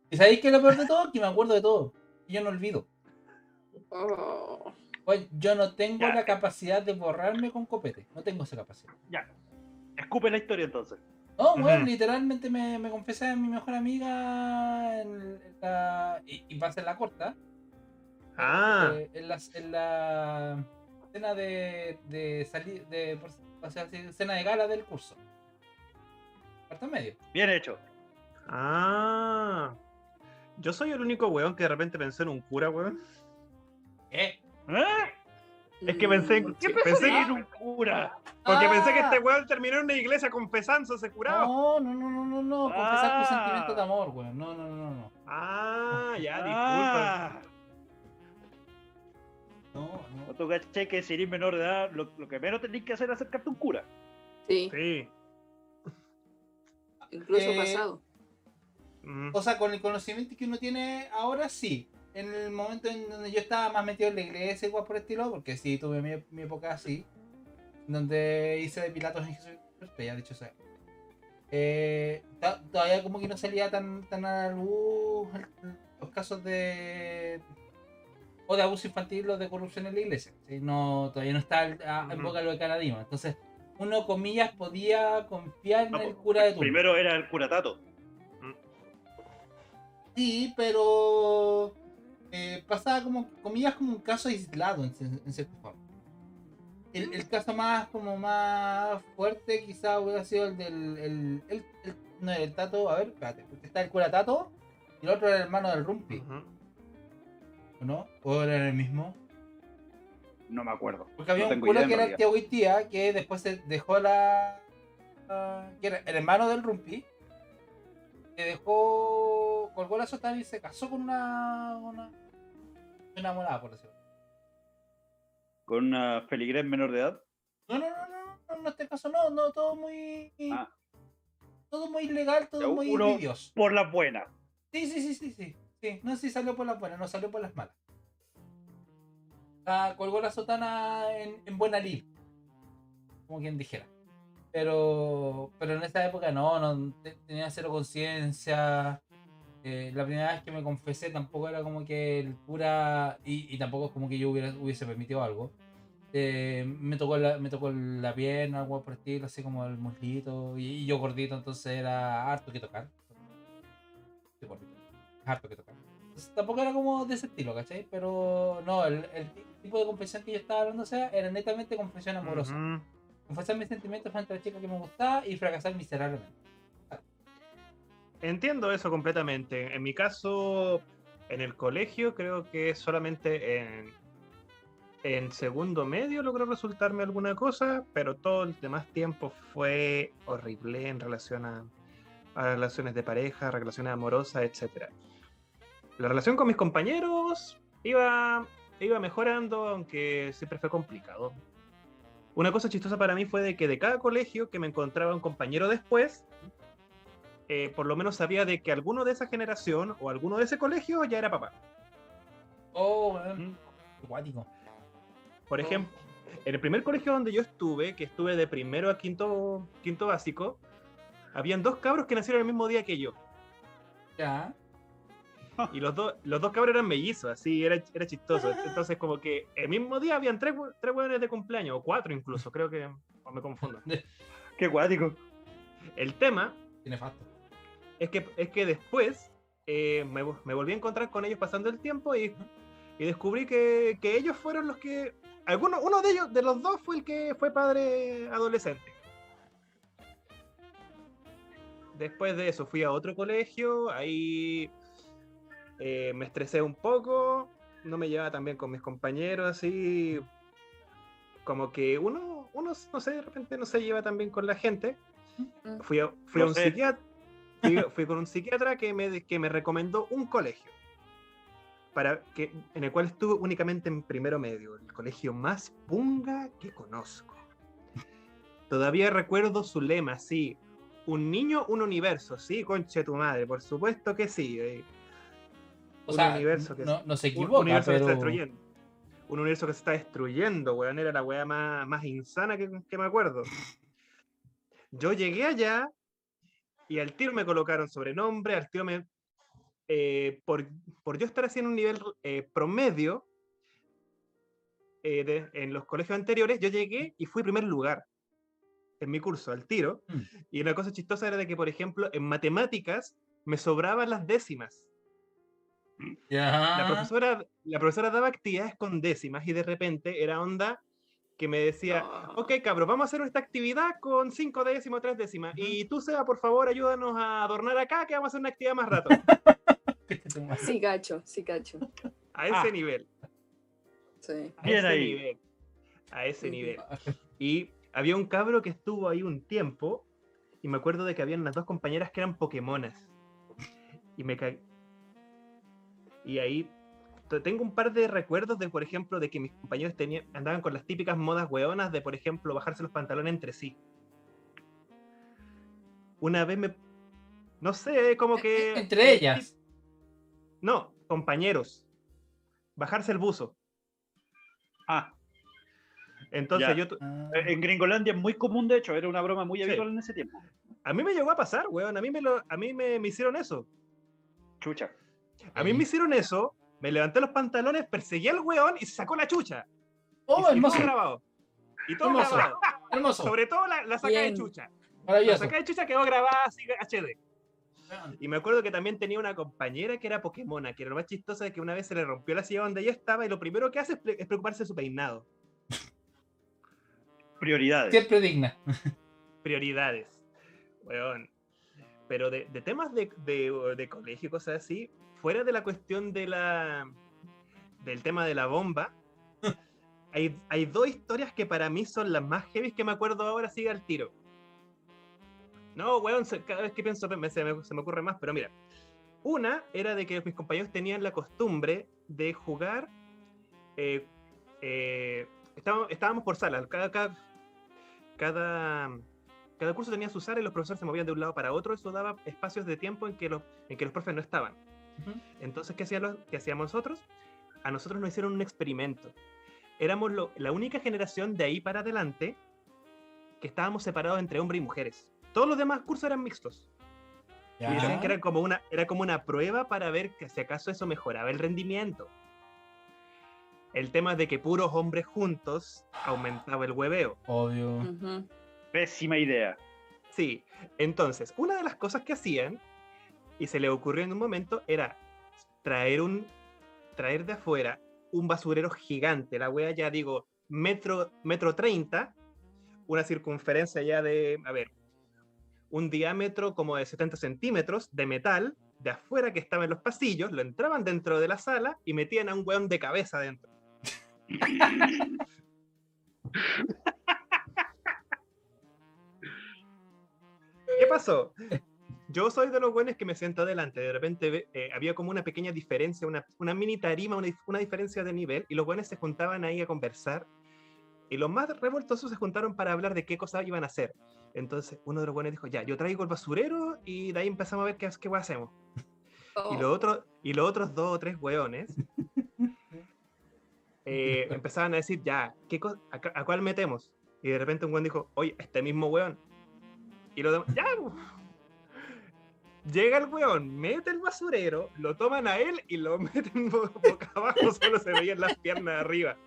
¿Y sabéis que lo peor de todo? Que me acuerdo de todo. Y yo no olvido. oh. Oye, yo no tengo Ya. la capacidad de borrarme con copete. No tengo esa capacidad. Ya. Escupe la historia entonces. No, Ujú. literalmente me, me confesé a mi mejor amiga en la, y, y va a ser la corta. Ah, eh, en, la, en la cena de, de salir, de, por- o sea, cena de gala del curso. Cuarto medio. Bien hecho. ah. Yo soy el único weón que de repente pensé en un cura, weón. ¿Eh? ¿Ah? Es que pensé en- ¿Qué pensé que- en un cura. Porque pensé que Ah. este weón terminó en una iglesia confesándose curado. No, no, no, no, no, no. Confesar Ah. sentimientos de amor, weón. No, no, no, no. Ah, ya, disculpa. Ah, No, ¿no tú caché que si eres menor de edad, lo, lo que menos tenés que hacer es acercarte a un cura. Sí, Sí. incluso Eh, pasado. Mm. O sea, con el conocimiento que uno tiene ahora, sí. En el momento en donde yo estaba más metido en la iglesia, igual por el estilo, porque sí, tuve mi, mi época así, donde hice de Pilatos en Jesús, pero ya dicho sea. Eh, todavía como que no salía tan, tan a la luz los casos de o de abuso infantil o de corrupción en la iglesia. ¿sí? No, todavía no está a- en boca lo de Canadima. Entonces, uno, comillas, podía confiar en No, el pues, cura de turno. Primero era el curatato. Sí, pero eh, pasaba como, comillas, como un caso aislado en, en cierta forma. El, el caso más como más fuerte quizá hubiera sido el del el, el- el- no el tato, a ver, espérate, porque está el cura tato y el otro era el hermano del rumpi. ¿O no? ¿O era el mismo? No me acuerdo. Porque había No un en que era el tío Huitía que después se dejó la, que era el hermano del rumpi que dejó colgó la sotana y se casó con una una una morada por decirlo Con una feligrés menor de edad. no no no no no en este caso no no todo muy Ah. todo muy legal todo muy uno- Por las buenas. sí sí sí sí sí sí no sé si salió por las buenas no salió por las malas Ah, colgó la sotana en, en buena lid como quien dijera pero pero en esa época no, no te- tenía cero conciencia eh, la primera vez que me confesé tampoco era como que el pura. Y, y tampoco es como que yo hubiera, hubiese permitido algo. Eh, me tocó la, me tocó la pierna, algo por estilo, así como el muslito. Y, yo gordito, entonces era harto que tocar. Harto que tocar. Entonces, tampoco era como de ese estilo, ¿cachai? Pero no, el, el tipo de confesión que yo estaba hablando, o sea, era netamente confesión amorosa. Ujú. Confesar mis sentimientos frente a la chica que me gustaba y fracasar miserablemente. Entiendo eso completamente. En mi caso, en el colegio, creo que solamente en, en segundo medio logró resultarme alguna cosa, pero todo el demás tiempo fue horrible en relación a, a relaciones de pareja, relaciones amorosas, etc. La relación con mis compañeros iba, iba mejorando, aunque siempre fue complicado. Una cosa chistosa para mí fue de que de cada colegio que me encontraba un compañero después, eh, por lo menos sabía de que alguno de esa generación o alguno de ese colegio ya era papá. Oh. Acuático. Por Oh. ejemplo, en el primer colegio donde yo estuve, que estuve de primero a quinto, quinto básico, habían dos cabros que nacieron el mismo día que yo. Ya. Y los, dos los dos cabros eran mellizos, así, era, era chistoso. Entonces, como que el mismo día habían tres, tres hueones de cumpleaños, o cuatro incluso, creo que, o me confundo. Qué cuático. El tema Tiene fasto. es que, es que después eh, me, me volví a encontrar con ellos pasando el tiempo y, y descubrí que, que ellos fueron los que. Alguno, uno de ellos, de los dos, fue el que fue padre adolescente. Después de eso fui a otro colegio, ahí eh, me estresé un poco, no me llevaba tan bien con mis compañeros, así como que uno, uno, no sé, de repente no se lleva tan bien con la gente. Fui a, fui a un sé. psiquiatra, fui, fui con un psiquiatra que me, que me recomendó un colegio. Para que, en el cual estuve únicamente en primero medio, el colegio más punga que conozco. Todavía recuerdo su lema, sí. Un niño, un universo, sí, conche tu madre, por supuesto que sí. eh. Un sea, universo que no, no se Un que está destruyendo. Un universo que se está destruyendo, weón. Era la weá más, más insana que, que me acuerdo. Yo llegué allá y al tiro me colocaron sobrenombre, al tiro me. eh, por, por yo estar haciendo un nivel eh, promedio eh, de- en los colegios anteriores, yo llegué y fui primer lugar en mi curso, al tiro. Mm. Y una cosa chistosa era de que, por ejemplo, en matemáticas me sobraban las décimas. La profesora, la profesora daba actividades con décimas y de repente era onda que me decía, Ah. ok cabros, vamos a hacer esta actividad con cinco décimas, tres décimas. Y tú, Seba, por favor, ayúdanos a adornar acá, que vamos a hacer una actividad más rato. Sí, cacho, sí, cacho. A ese Ah. nivel. Sí. A Bien ese ahí. nivel. A ese nivel. Y había un cabro que estuvo ahí un tiempo y me acuerdo de que habían unas dos compañeras que eran Pokémonas. Y me Y ahí te- tengo un par de recuerdos de, por ejemplo, de que mis compañeros tenían, andaban con las típicas modas hueonas de, por ejemplo, bajarse los pantalones entre sí. Una vez me... No sé, como que... Entre ellas. No, compañeros. Bajarse el buzo. Ah, Entonces Ya. yo... Ah. eh, en Gringolandia es muy común, de hecho, era una broma muy Sí. habitual en ese tiempo. A mí me llegó a pasar, weón. A mí me, lo, a mí me, me hicieron eso. Chucha. A mí me hicieron eso, me levanté los pantalones, perseguí al weón y se sacó la chucha. Oh, y, y todo hermoso. grabado. Y todo Hermoso. grabado. Hermoso. Sobre todo la, la saca de chucha. La saca de chucha quedó grabada así HD. Y me acuerdo que también tenía una compañera que era Pokémona, que era lo más chistosa de que una vez se le rompió la silla donde ella estaba y lo primero que hace es, pre- es preocuparse de su peinado. Prioridades. Siempre digna. Prioridades. Weón. Pero de, de temas de, de, de colegio y cosas así, fuera de la cuestión de la del tema de la bomba, hay, hay dos historias que para mí son las más heavy que me acuerdo ahora, sigue al tiro. No, weón, cada vez que pienso se me, se me ocurre más, pero mira. Una era de que mis compañeros tenían la costumbre de jugar. eh, eh, estábamos, estábamos por salas, cada, cada, cada, cada curso tenía su sala y los profesores se movían de un lado para otro, eso daba espacios de tiempo en que los, en que los profes no estaban. Entonces, ¿qué, hacían los- qué hacíamos nosotros? A nosotros nos hicieron un experimento. Éramos lo- la única generación de ahí para adelante que estábamos separados entre hombres y mujeres. Todos los demás cursos eran mixtos. Y decían que era como, una, era como una prueba para ver que si acaso eso mejoraba el rendimiento. El tema es de que puros hombres juntos aumentaba el hueveo. Obvio. Pésima idea. Sí, entonces, una de las cosas que hacían, y se le ocurrió en un momento, era traer un traer de afuera un basurero gigante, la wea ya digo, metro, metro 30, una circunferencia ya de, a ver, un diámetro como de 70 centímetros de metal, de afuera que estaba en los pasillos, lo entraban dentro de la sala y metían a un weón de cabeza dentro. ¿Qué pasó? Yo soy de los buenos que me siento adelante. De repente eh, había como una pequeña diferencia, una, una mini tarima, una, una diferencia de nivel, y los buenos se juntaban ahí a conversar. Y los más revoltosos se juntaron para hablar de qué cosas iban a hacer. Entonces uno de los buenos dijo, ya, yo traigo el basurero y de ahí empezamos a ver qué, qué hacemos. Y, Oh, los otros, y los otros dos o tres weones eh, empezaban a decir, ya, ¿qué a, a cuál metemos? Y de repente un weón dijo, oye, este mismo weón. Y los demás, ya. Po". Llega el weón, mete el basurero, lo toman a él y lo meten bo- boca abajo, solo se veían las piernas arriba.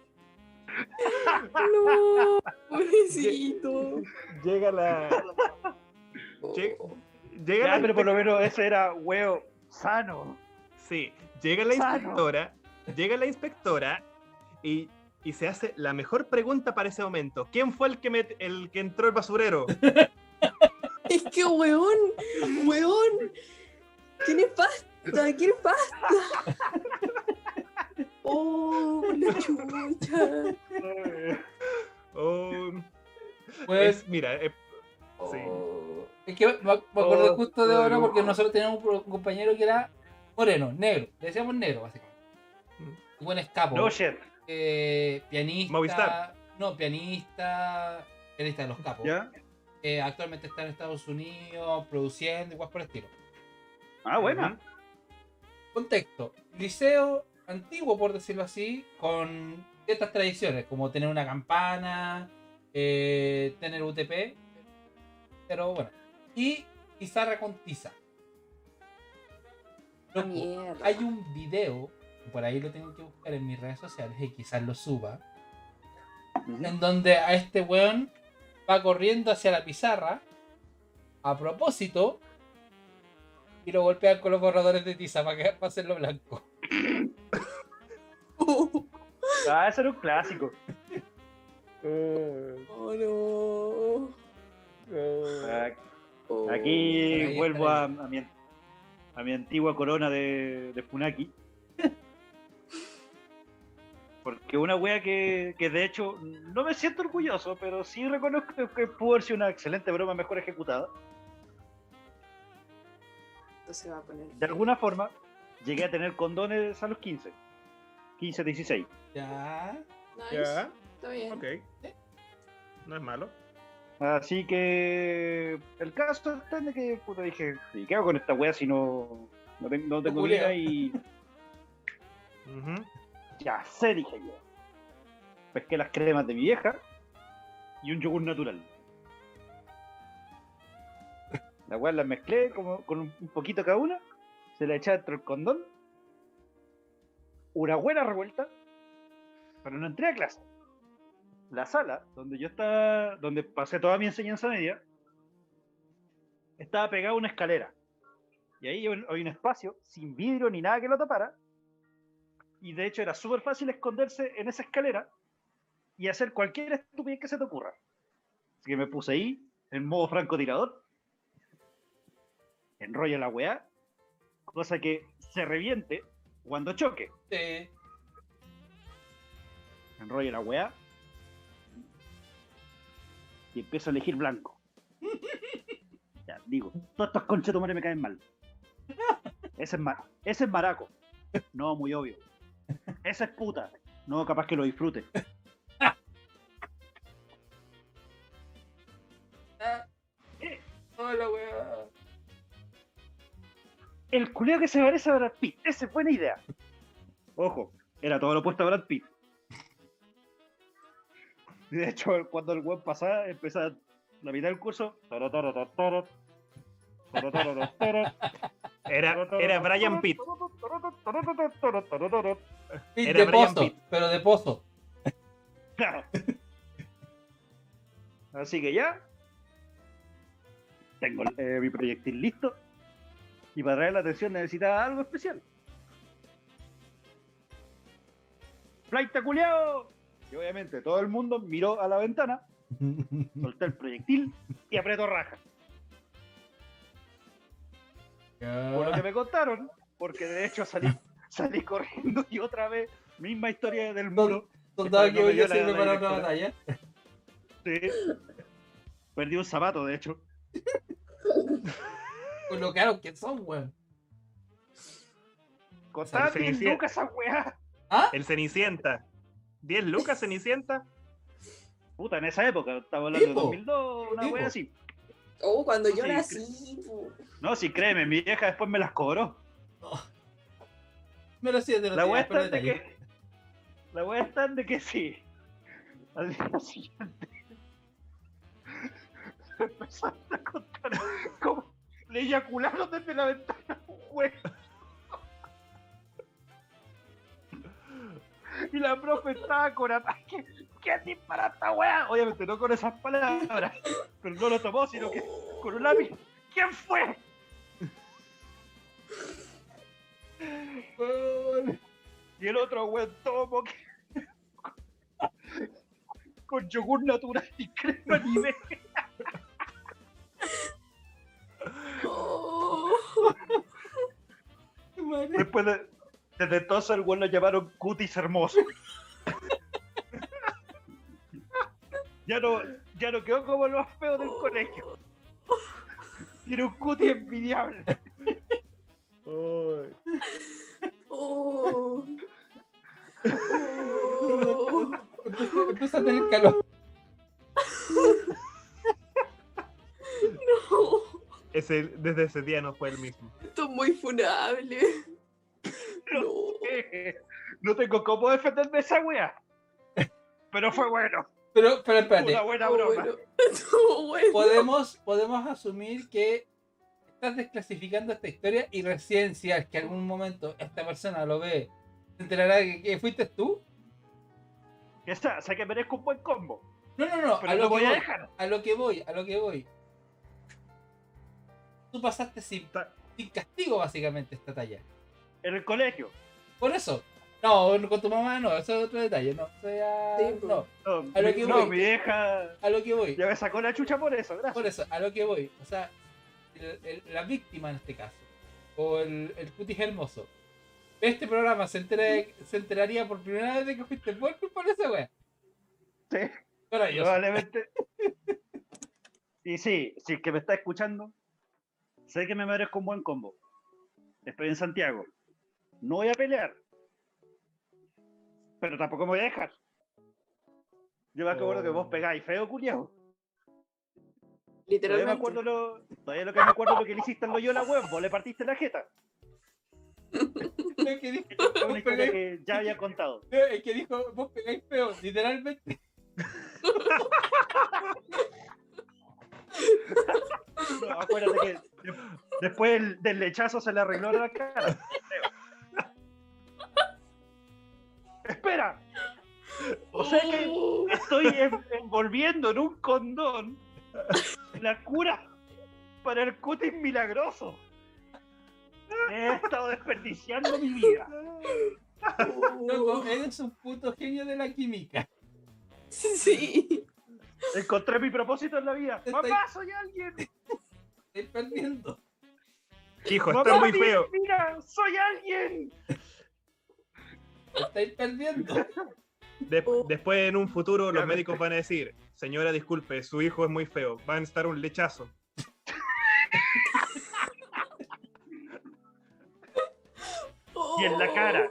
No, pobrecito. Llega la. Llega, Oh. llega Ya, la pero por lo menos ese era huevo sano. Sí, llega la Sano. inspectora, llega la inspectora y, y se hace la mejor pregunta para ese momento. ¿Quién fue el que, met- el que entró el basurero? Es que, weón, weón. ¿Quién pasta? ¿Quién pasta? Oh, la chucha. Oh, Pues, es- mira, eh, Sí. oh, es que me, me acordé Oh, justo de ahora porque nosotros teníamos un compañero que era moreno, negro. Le decíamos negro, básicamente. Mm. Un buen escapo. No shit. eh, pianista. Movistar. No, pianista. Pianista de los capos. ¿Ya? Eh, actualmente está en Estados Unidos produciendo, igual por el estilo. Ah, buena. Contexto: liceo antiguo, por decirlo así, con ciertas tradiciones, como tener una campana, eh, tener UTP, pero bueno. Y pizarra con tiza. Loco, Mierda. hay un video, por ahí lo tengo que buscar en mis redes sociales y quizás lo suba, en donde a este weón va corriendo hacia la pizarra a propósito y lo golpean con los borradores de tiza para, que, para hacerlo blanco. Ah, ese era un clásico. Oh, no. Ah, Oh. Aquí vuelvo a mi, a mi antigua corona de, de Funaki. Porque una wea que, que de hecho no me siento orgulloso, pero sí reconozco que pudo haber sido una excelente broma mejor ejecutada. Esto se va a poner. De alguna forma, llegué a tener condones a los 15. 15, 16. Ya. Nice. Ya, Está bien. ok. No es malo. Así que el caso está en que puta, dije, ¿y qué hago con esta wea si no, no tengo, no tengo vida? Y Ujú. Ya sé, dije yo. Pesqué las cremas de mi vieja y un yogur natural. La weá las mezclé como, con un poquito cada una, se la eché dentro del condón, una buena revuelta, pero no entré a clase. La sala donde yo estaba, donde pasé toda mi enseñanza media, estaba pegada a una escalera. Y ahí hay un espacio sin vidrio ni nada que lo tapara, y de hecho era súper fácil esconderse en esa escalera y hacer cualquier estupidez que se te ocurra. Así que me puse ahí, en modo francotirador, enrollo la weá, cosa que se reviente cuando choque. Sí. Enrollo la weá y empiezo a elegir blanco. Ya, digo, todos estos conchetumares me caen mal. Ese es, ma- ese es maraco. No, muy obvio. Esa es puta. No, capaz que lo disfrute. Ah. Hola, weón. El culeo que se parece a Brad Pitt. Esa es buena idea. Ojo, era todo lo opuesto a Brad Pitt. De hecho, cuando el web pasaba, empezaba la mitad del curso. tara, tara, tara, tara, Era, era Brian Pitt. Pit Era de Brian pozo, Pitt. pero de pozo. Claro. Así que ya. Tengo eh, mi proyectil listo. Y para traer la atención necesitaba algo especial. ¡Flight culiao! Y obviamente todo el mundo miró a la ventana, solté el proyectil y apretó raja. Por lo que me contaron, porque de hecho salí, salí corriendo y otra vez, misma historia del muro. Soldado que me hoy preparó una directora. batalla. Sí. Perdí un zapato, de hecho. Pues lo caro que son, weón. Costaba Se 10 inicia- lucas esa weá. ¿Ah? El Cenicienta. 10 lucas Cenicienta. Puta, en esa época, estaba hablando de Tipo. 2002, una weá así. Oh, cuando yo Sí, nací. No, sí, créeme, mi vieja después me las cobró. Me lo siento, te lo La por está de que. La weá está de que sí. Al día siguiente. Empezaron a contar cómo le eyacularon desde la ventana un weón. Y la profe estaba con ataque. ¿Qué dispara esta weá? Obviamente no con esas palabras. Pero no lo tomó, sino que con un lápiz. ¿Quién fue? Y el otro weón tomo que. Con yogur natural y crema nivel. Después de. Desde entonces el weón lo llamaron cutis hermoso. Ya no, ya no quedó como lo más feo del colegio. Tiene un cutis envidiable. Oh. Oh. Empieza- Empieza a tener calor. No, Ese, desde ese día no fue el mismo. esto es muy funable. No. No tengo cómo defenderme de esa wea. Pero fue bueno. Pero, pero espérate. Una buena broma. bueno. podemos, podemos asumir que estás desclasificando esta historia y recién si es que algún momento esta persona lo ve, se enterará que, que fuiste tú. Que sea, sé que merezco un buen combo. No, no, no, Pero a lo, voy que a voy, dejar. a lo que voy, a lo que voy. Tú pasaste sin castigo básicamente esta talla. En el colegio. Por eso. No, con tu mamá no, eso es otro detalle, no. Ya- Sí, pues. no, No, A lo que no voy. mi vieja a lo que voy. ya me sacó la chucha por eso, gracias. Por eso, a lo que voy. O sea, el- el- la víctima en este caso, o el, el cutis hermoso, este programa se, entera- se enteraría por primera vez de que fuiste por de esa wea. Sí, Maravilloso. probablemente. y sí, si es que me está escuchando, sé que me merezco un buen combo. Estoy en Santiago. No voy a pelear. Pero tampoco me voy a dejar. Yo me acuerdo que vos Oh. pegáis feo, culiao. Todavía me Literalmente. acuerdo lo, todavía lo que me acuerdo lo que le hiciste al Loyola, weón. Vos le partiste la jeta. El que dijo, Es una vos historia pegáis- que ya había contado. el que dijo, vos pegáis feo, literalmente. No, acuérdate que de- después del, del lechazo se le arregló la cara. Espera. O sea que estoy en- envolviendo en un condón la cura para el cutis milagroso. He estado desperdiciando mi vida. Loco, eres un puto genio de la química. Sí. Encontré mi propósito en la vida. Estoy- Mamá, soy alguien. Estoy perdiendo. Hijo, está muy feo. Mira, soy alguien. Estáis perdiendo. De- Oh. después, en un futuro, los médicos van a decir: Señora, disculpe, su hijo es muy feo. Va a necesitar un lechazo. Y en la cara.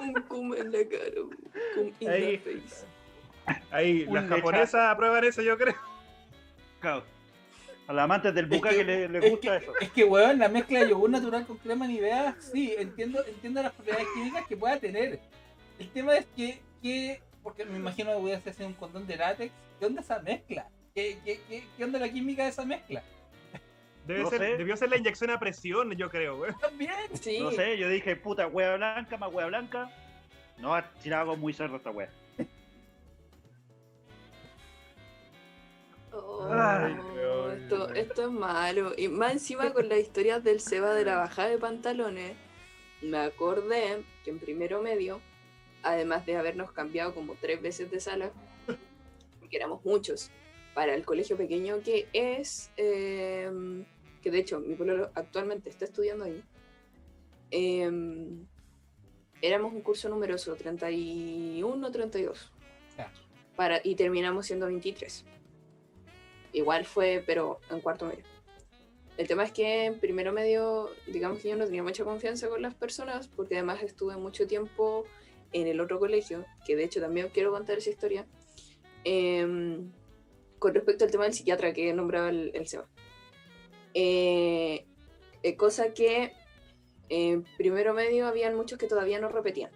Un cum en la cara. Un cum in Ahí. the face. Ahí, Un las lechazo. japonesas aprueban eso, yo creo. Claro. A los amantes del buca Es que, que- le, le es gusta que, eso. Es que, weón, la mezcla de yogur natural con crema Nivea, sí, entiendo, entiendo las propiedades químicas que pueda tener. El tema es que, que porque me imagino que voy a hacer un condón de látex, ¿qué onda esa mezcla? ¿Qué, qué, qué, qué onda la química de esa mezcla? Debe No ser, sé. debió ser la inyección a presión, yo creo, güey. También. Sí. No sé, yo dije, puta, hueá blanca más hueá blanca. No, si la hago muy cerdo esta hueá. Ay, esto, esto es malo. Y más encima con las historias del Seba de la bajada de pantalones, me acordé que en primero medio, además de habernos cambiado como tres veces de sala, porque éramos muchos, para el colegio pequeño que es, em, que de hecho mi pueblo actualmente está estudiando ahí, em, éramos un curso numeroso, 31 32 Ya. para, y terminamos siendo 23. Igual fue, pero en cuarto medio. El tema es que en primero medio, digamos que yo no tenía mucha confianza con las personas, porque además estuve mucho tiempo en el otro colegio, que de hecho también quiero contar esa historia, em, con respecto al tema del psiquiatra que nombraba el, el Seba. Eh, eh, cosa que en primero medio habían muchos que todavía no repetían.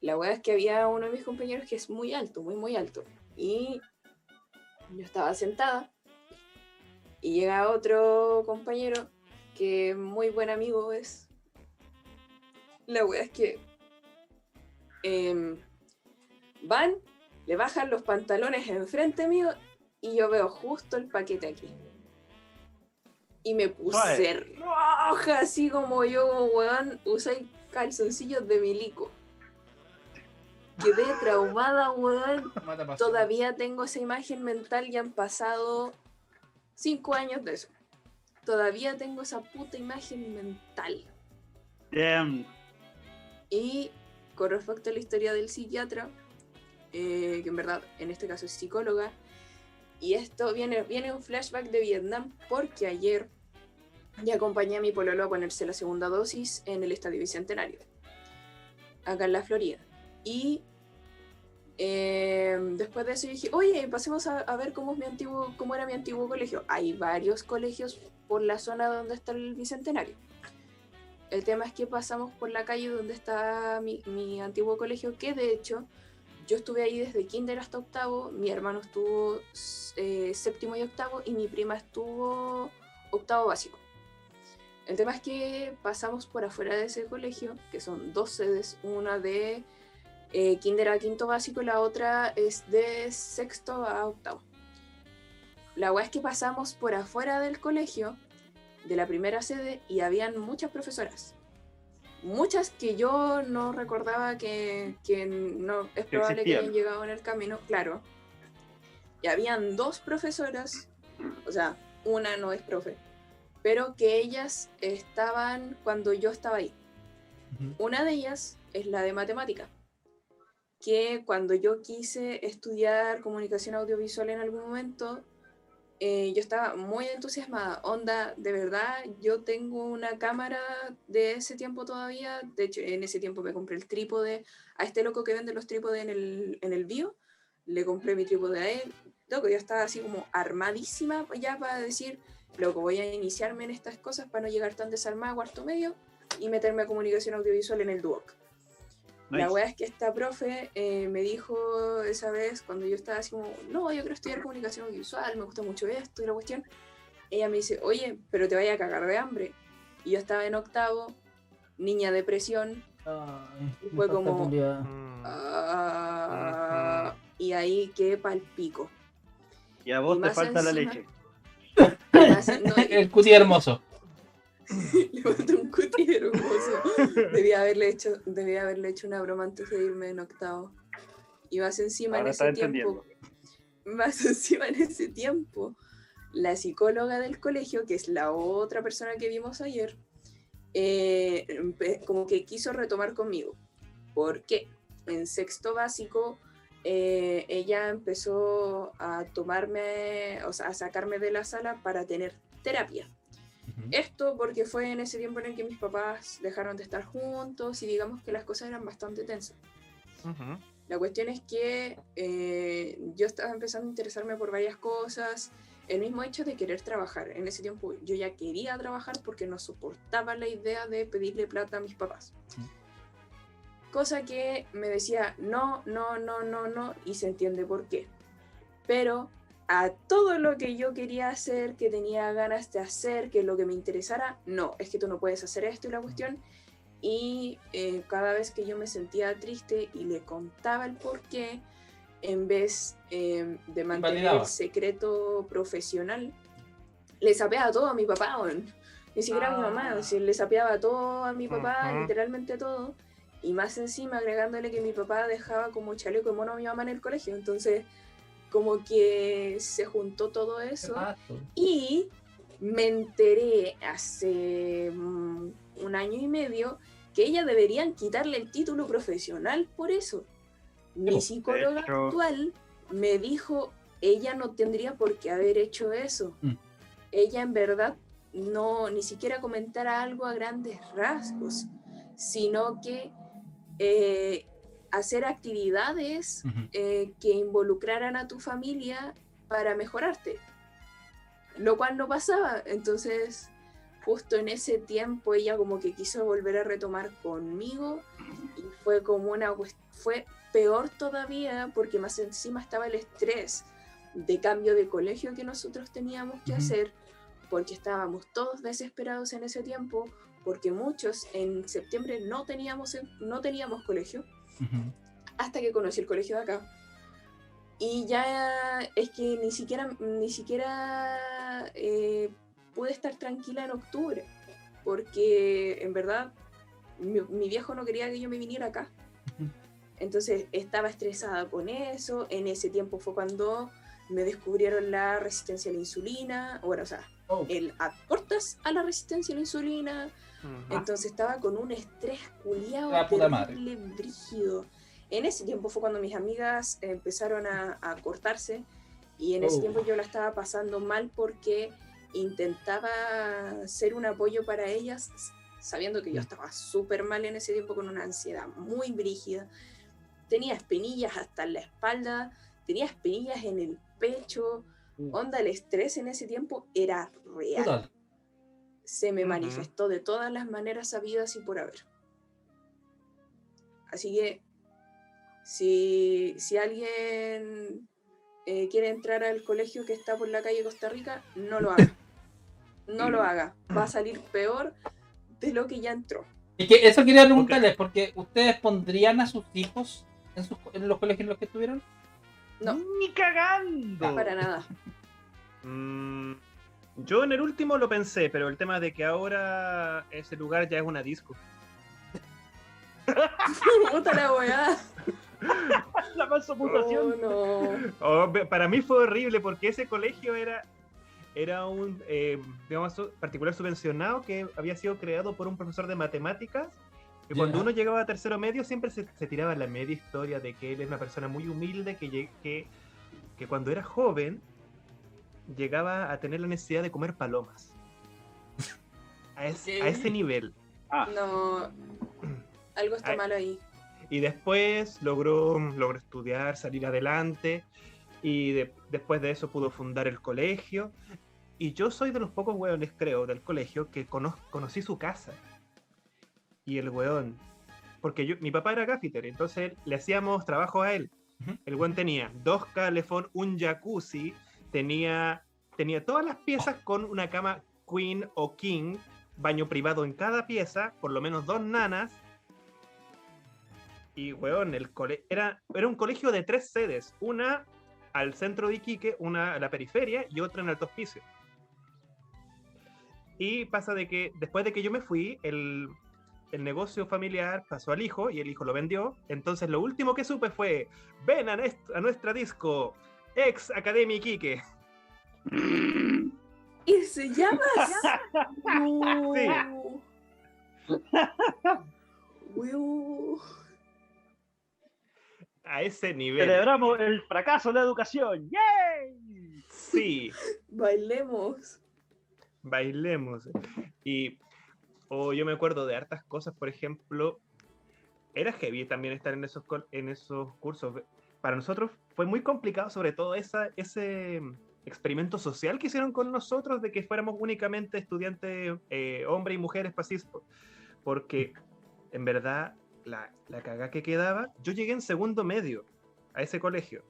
La verdad es que había uno de mis compañeros que es muy alto, muy, muy alto. Y yo estaba sentada y llega otro compañero que muy buen amigo es. La wea es que em, van, le bajan los pantalones enfrente mío y yo veo justo el paquete aquí. Y me puse roja, así como yo, como weón, usé calzoncillos de milico. Quedé traumada, weón. Todavía tengo esa imagen mental y han pasado cinco años de eso. Todavía tengo esa puta imagen mental. Damn. Y con respecto a la historia del psiquiatra, eh, que en verdad en este caso es psicóloga, y esto viene, viene un flashback de Vietnam porque ayer ya acompañé a mi pololo a ponerse la segunda dosis en el Estadio Bicentenario, acá en la Florida. Y eh, después de eso dije, oye, pasemos a, a ver cómo, es mi antiguo, cómo era mi antiguo colegio. Hay varios colegios por la zona donde está el Bicentenario. El tema es que pasamos por la calle donde está mi, mi antiguo colegio, que de hecho yo estuve ahí desde kinder hasta octavo, mi hermano estuvo eh, séptimo y octavo y mi prima estuvo octavo básico. El tema es que pasamos por afuera de ese colegio, que son dos sedes, una de eh, kinder a quinto básico y la otra es de sexto a octavo. La weá es que pasamos por afuera del colegio, de la primera sede, y habían muchas profesoras. Muchas que yo no recordaba que, que no es probable que hayan llegado en el camino, claro. Y habían dos profesoras, o sea, una no es profe, pero que ellas estaban cuando yo estaba ahí. Ujú. Una de ellas es la de matemática, que cuando yo quise estudiar comunicación audiovisual en algún momento, eh, yo estaba muy entusiasmada. Onda, de verdad, yo tengo una cámara de ese tiempo todavía. De hecho, en ese tiempo me compré el trípode a este loco que vende los trípodes en el, en el bio. Le compré mi trípode a él. Loco, yo estaba así como armadísima ya para decir, loco, voy a iniciarme en estas cosas para no llegar tan desarmada a cuarto medio y meterme a comunicación audiovisual en el Duoc. La wea es que esta profe eh, me dijo esa vez cuando yo estaba así como, no, yo quiero estudiar comunicación audiovisual, me gusta mucho esto y la cuestión. Ella me dice, oye, pero te vaya a cagar de hambre. Y yo estaba en octavo, niña depresión, Ay, Y fue como-. Mm. ah, y ahí quedé pa'l pico. Y a vos Y te más falta la leche. No, El cuti hermoso. le mandé un cuti hermoso. Debía haberle hecho, debía haberle hecho una broma antes de irme en octavo. Y más encima Ahora en ese tiempo, más encima en ese tiempo, la psicóloga del colegio, que es la otra persona que vimos ayer, eh, como que quiso retomar conmigo. Porque en sexto básico eh, ella empezó a tomarme, o sea, a sacarme de la sala para tener terapia. Ujú. Esto porque fue en ese tiempo en el que mis papás dejaron de estar juntos y digamos que las cosas eran bastante tensas. Ujú. La cuestión es que eh, yo estaba empezando a interesarme por varias cosas. El mismo hecho de querer trabajar. En ese tiempo yo ya quería trabajar porque no soportaba la idea de pedirle plata a mis papás. Cosa que me decía no, no, no, no, no, y se entiende por qué. Pero a todo lo que yo quería hacer, que tenía ganas de hacer, que lo que me interesara, no, es que tú no puedes hacer esto y la cuestión. Y eh, cada vez que yo me sentía triste y le contaba el por qué, en vez eh, de mantener Invalidaba. el secreto profesional, le sapeaba todo a mi papá, ni siquiera a mi mamá, Ah. o sea, le sapeaba todo a mi papá, Ujú. literalmente todo, y más encima agregándole que mi papá dejaba como chaleco de mono a mi mamá en el colegio, entonces como que se juntó todo eso. Y me enteré hace mm, un año y medio que ella deberían quitarle el título profesional por eso. Mi psicóloga hecho- actual me dijo, ella no tendría por qué haber hecho eso. Mm. Ella en verdad no ni siquiera comentara algo a grandes rasgos, sino que eh, hacer actividades eh, que involucraran a tu familia para mejorarte. Lo cual no pasaba. Entonces, justo en ese tiempo ella como que quiso volver a retomar conmigo y fue como una fue peor todavía porque más encima estaba el estrés de cambio de colegio que nosotros teníamos que hacer porque estábamos todos desesperados en ese tiempo porque muchos en septiembre no teníamos no teníamos colegio Ujú. hasta que conocí el colegio de acá. Y ya es que ni siquiera, ni siquiera eh, pude estar tranquila en octubre, porque en verdad mi, mi viejo no quería que yo me viniera acá. Entonces estaba estresada con eso. En ese tiempo fue cuando me descubrieron la resistencia a la insulina, bueno, o sea, Oh, el aportas a la resistencia a la insulina, Entonces estaba con un estrés culiado terrible, brígido. En ese tiempo fue cuando mis amigas empezaron a, a cortarse y en ese Oh. tiempo yo la estaba pasando mal porque intentaba ser un apoyo para ellas, sabiendo que yo Mm. estaba súper mal en ese tiempo con una ansiedad muy brígida. Tenía espinillas hasta en la espalda, tenía espinillas en el pecho. Mm. Onda, el estrés en ese tiempo era real total. Se me manifestó de todas las maneras sabidas y por haber. Así que si, si alguien eh, quiere entrar al colegio que está por la calle Costa Rica, no lo haga. No lo haga. Va a salir peor de lo que ya entró. Es que eso quería preguntarles, porque ustedes pondrían a sus hijos en, sus- en los colegios en los que estuvieron. No. Ni cagando. Para nada. Yo en el último lo pensé, pero el tema de que ahora ese lugar ya es una disco. Puta la weá. La mansoputación. Oh, no. Oh, be- para mí fue horrible porque ese colegio era, era un eh, digamos, su- particular subvencionado que había sido creado por un profesor de matemáticas. Y cuando Ya. uno llegaba a tercero medio siempre se, se tiraba la media historia de que él es una persona muy humilde que, que, que cuando era joven llegaba a tener la necesidad de comer palomas. A, es- a ese nivel. Ah, No. Algo está Ay. mal ahí. Y después logró, logró estudiar, salir adelante. Y de- después de eso pudo fundar el colegio. Y yo soy de los pocos hueones, creo, del colegio que cono- conocí su casa. Y el hueón. Porque yo, mi papá era gaffiter, entonces le hacíamos trabajo a él. El hueón tenía dos calefón, un jacuzzi, tenía, tenía todas las piezas con una cama queen o king, baño privado en cada pieza, por lo menos dos nanas. Y, weón, el cole era, era un colegio de tres sedes. Una al centro de Iquique, una a la periferia y otra en Alto Hospicio. Y pasa de que después de que yo me fui, el, el negocio familiar pasó al hijo y el hijo lo vendió. Entonces lo último que supe fue, ven a, a nuestra disco, ex Academy Iquique. ¿Y se llama? No. Sí. A ese nivel. celebramos el fracaso de la educación. ¡Yay! Sí. Bailemos. bailemos. Y o yo me acuerdo de hartas cosas, por ejemplo, era heavy también estar en esos, en esos cursos. Para nosotros fue muy complicado, sobre todo esa, ese experimento social que hicieron con nosotros de que fuéramos únicamente estudiantes, eh, hombres y mujeres pacíficos, porque en verdad la, la cagá que quedaba, yo llegué en segundo medio a ese colegio.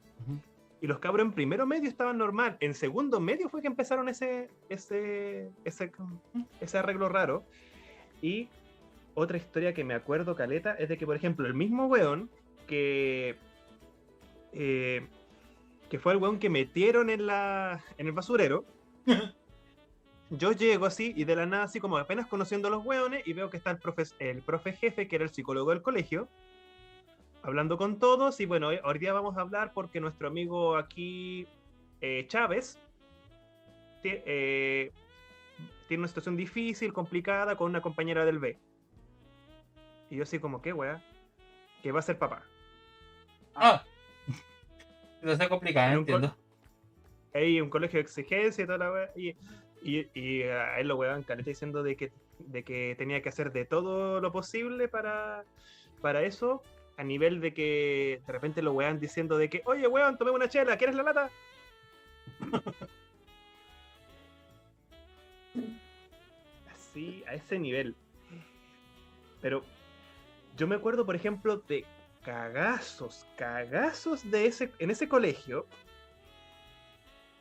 Y los cabros en primero medio estaban normal. En segundo medio fue que empezaron ese, ese, ese, ese arreglo raro. Y otra historia que me acuerdo, Caleta, es de que, por ejemplo, el mismo weón que. Eh, que fue el weón que metieron en, la, en el basurero. Yo llego así y de la nada, así como apenas conociendo a los weones, y veo que está el profe, el profe jefe, que era el psicólogo del colegio, hablando con todos. Y bueno, hoy, día vamos a hablar porque nuestro amigo aquí, eh, Chávez, eh, tiene una situación difícil, complicada, con una compañera del B. Y yo así como, ¿qué wea? Que va a ser papá. Ah. No sea col- entiendo. Hay un colegio de exigencia y toda la wea. Y, y, y a él lo weaban caleta diciendo de que, de que tenía que hacer de todo lo posible para, para eso. A nivel de que de repente lo wean diciendo de que, oye weón, tomé una chela, ¿quieres la lata? Así, a ese nivel. Pero yo me acuerdo, por ejemplo, de cagazos, cagazos de ese, en ese colegio,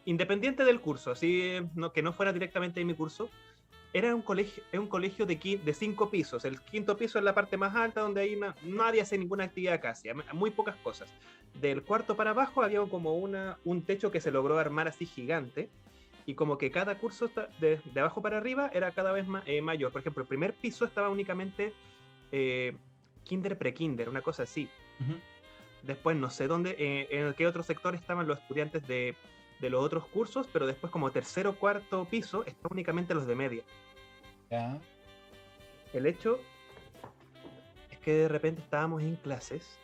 independiente del curso, así no, que no fuera directamente de mi curso, era un colegio, es un colegio de, de cinco pisos. El quinto piso es la parte más alta donde ahí na- nadie hace ninguna actividad casi, muy pocas cosas. Del cuarto para abajo había como una, un techo que se logró armar así gigante. Y como que cada curso de, de abajo para arriba era cada vez eh, mayor. Por ejemplo, el primer piso estaba únicamente eh, kinder pre-kinder, una cosa así. Después no sé dónde, eh, en qué otro sector estaban los estudiantes de, de los otros cursos, pero después como tercero cuarto piso están únicamente los de media. El hecho es que de repente estábamos en clases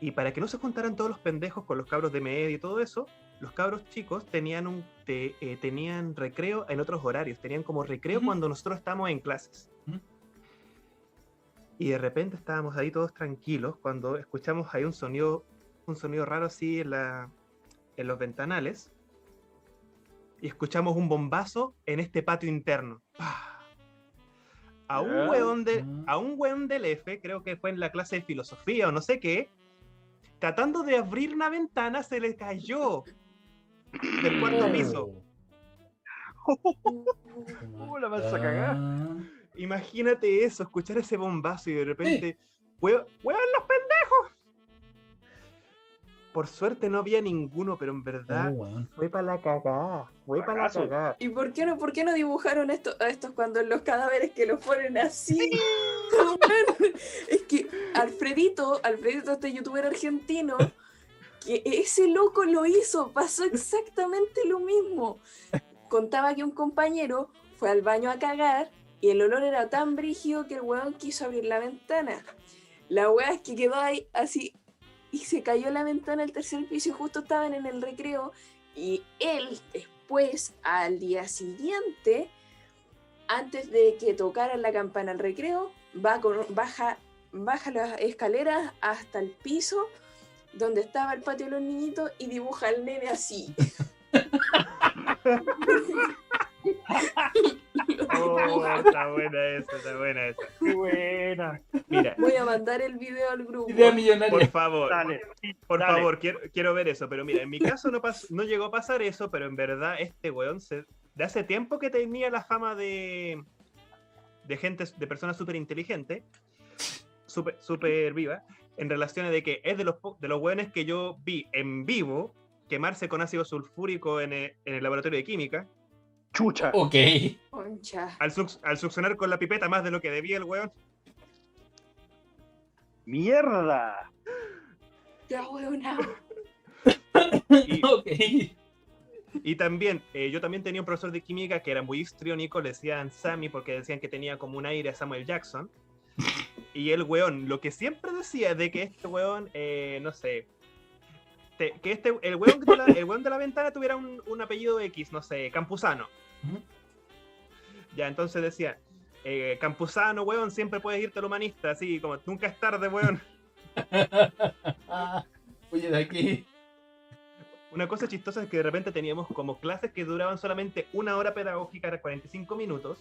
y para que no se juntaran todos los pendejos con los cabros de media y todo eso, los cabros chicos tenían un te- eh, tenían recreo en otros horarios, tenían como recreo cuando nosotros estábamos en clases. Y de repente estábamos ahí todos tranquilos cuando escuchamos ahí un sonido un sonido raro así en la en los ventanales y escuchamos un bombazo en este patio interno. ¡Pah! A un Ya. weón de, Mm. a un weón del F, creo que fue en la clase de filosofía o no sé qué, tratando de abrir una ventana se le cayó del cuarto Oh. piso. Uh, la vas a cagar. Imagínate eso, escuchar ese bombazo y de repente, "Hue- ¡huevan los pendejos! Por suerte no había ninguno, pero en verdad Oh, fue para la cagada, fue para la cagada. ¿Y por qué no, por qué no dibujaron esto, a estos cuando los cadáveres que los ponen así? es que Alfredito, Alfredito, este youtuber argentino, que ese loco lo hizo, pasó exactamente lo mismo. Contaba que un compañero fue al baño a cagar y el olor era tan brígido que el weón quiso abrir la ventana. La weá es que quedó ahí así y se cayó la ventana al tercer piso y justo estaban en el recreo y él después, al día siguiente, antes de que tocaran la campana al recreo, va con- baja, baja las escaleras hasta el piso donde estaba el patio de los niñitos y dibuja al nene así. Oh, está buena esa, está buena esa. Qué buena. Mira, Voy a mandar el video al grupo. Idea por millonaria. favor, Dale. por dale. favor, quiero, quiero ver eso. Pero mira, en mi caso no, pas- no llegó a pasar eso, pero en verdad este weón se- de hace tiempo que tenía la fama de, de gente, de personas súper inteligente, súper súper viva, en relaciones de que es de los, de los weones que yo vi en vivo quemarse con ácido sulfúrico en el, en el laboratorio de química, Chucha. Ok. Concha. al, suc- al succionar con la pipeta más de lo que debía el weón. Mierda. Ya, weona. Y, Ok. Y también, eh, yo también tenía un profesor de química que era muy histriónico, le decían Sammy porque decían que tenía como un aire a Samuel Jackson. Y el weón, lo que siempre decía de que este weón, eh, no sé, te- que este, el, weón de la, el weón de la ventana tuviera un, un apellido X, no sé, Campuzano. Ya, entonces decía, eh, Campuzano, weón, siempre puedes irte al humanista, así como nunca es tarde, weón. Oye, de aquí. Una cosa chistosa es que de repente teníamos como clases que duraban solamente una hora pedagógica, era 45 minutos,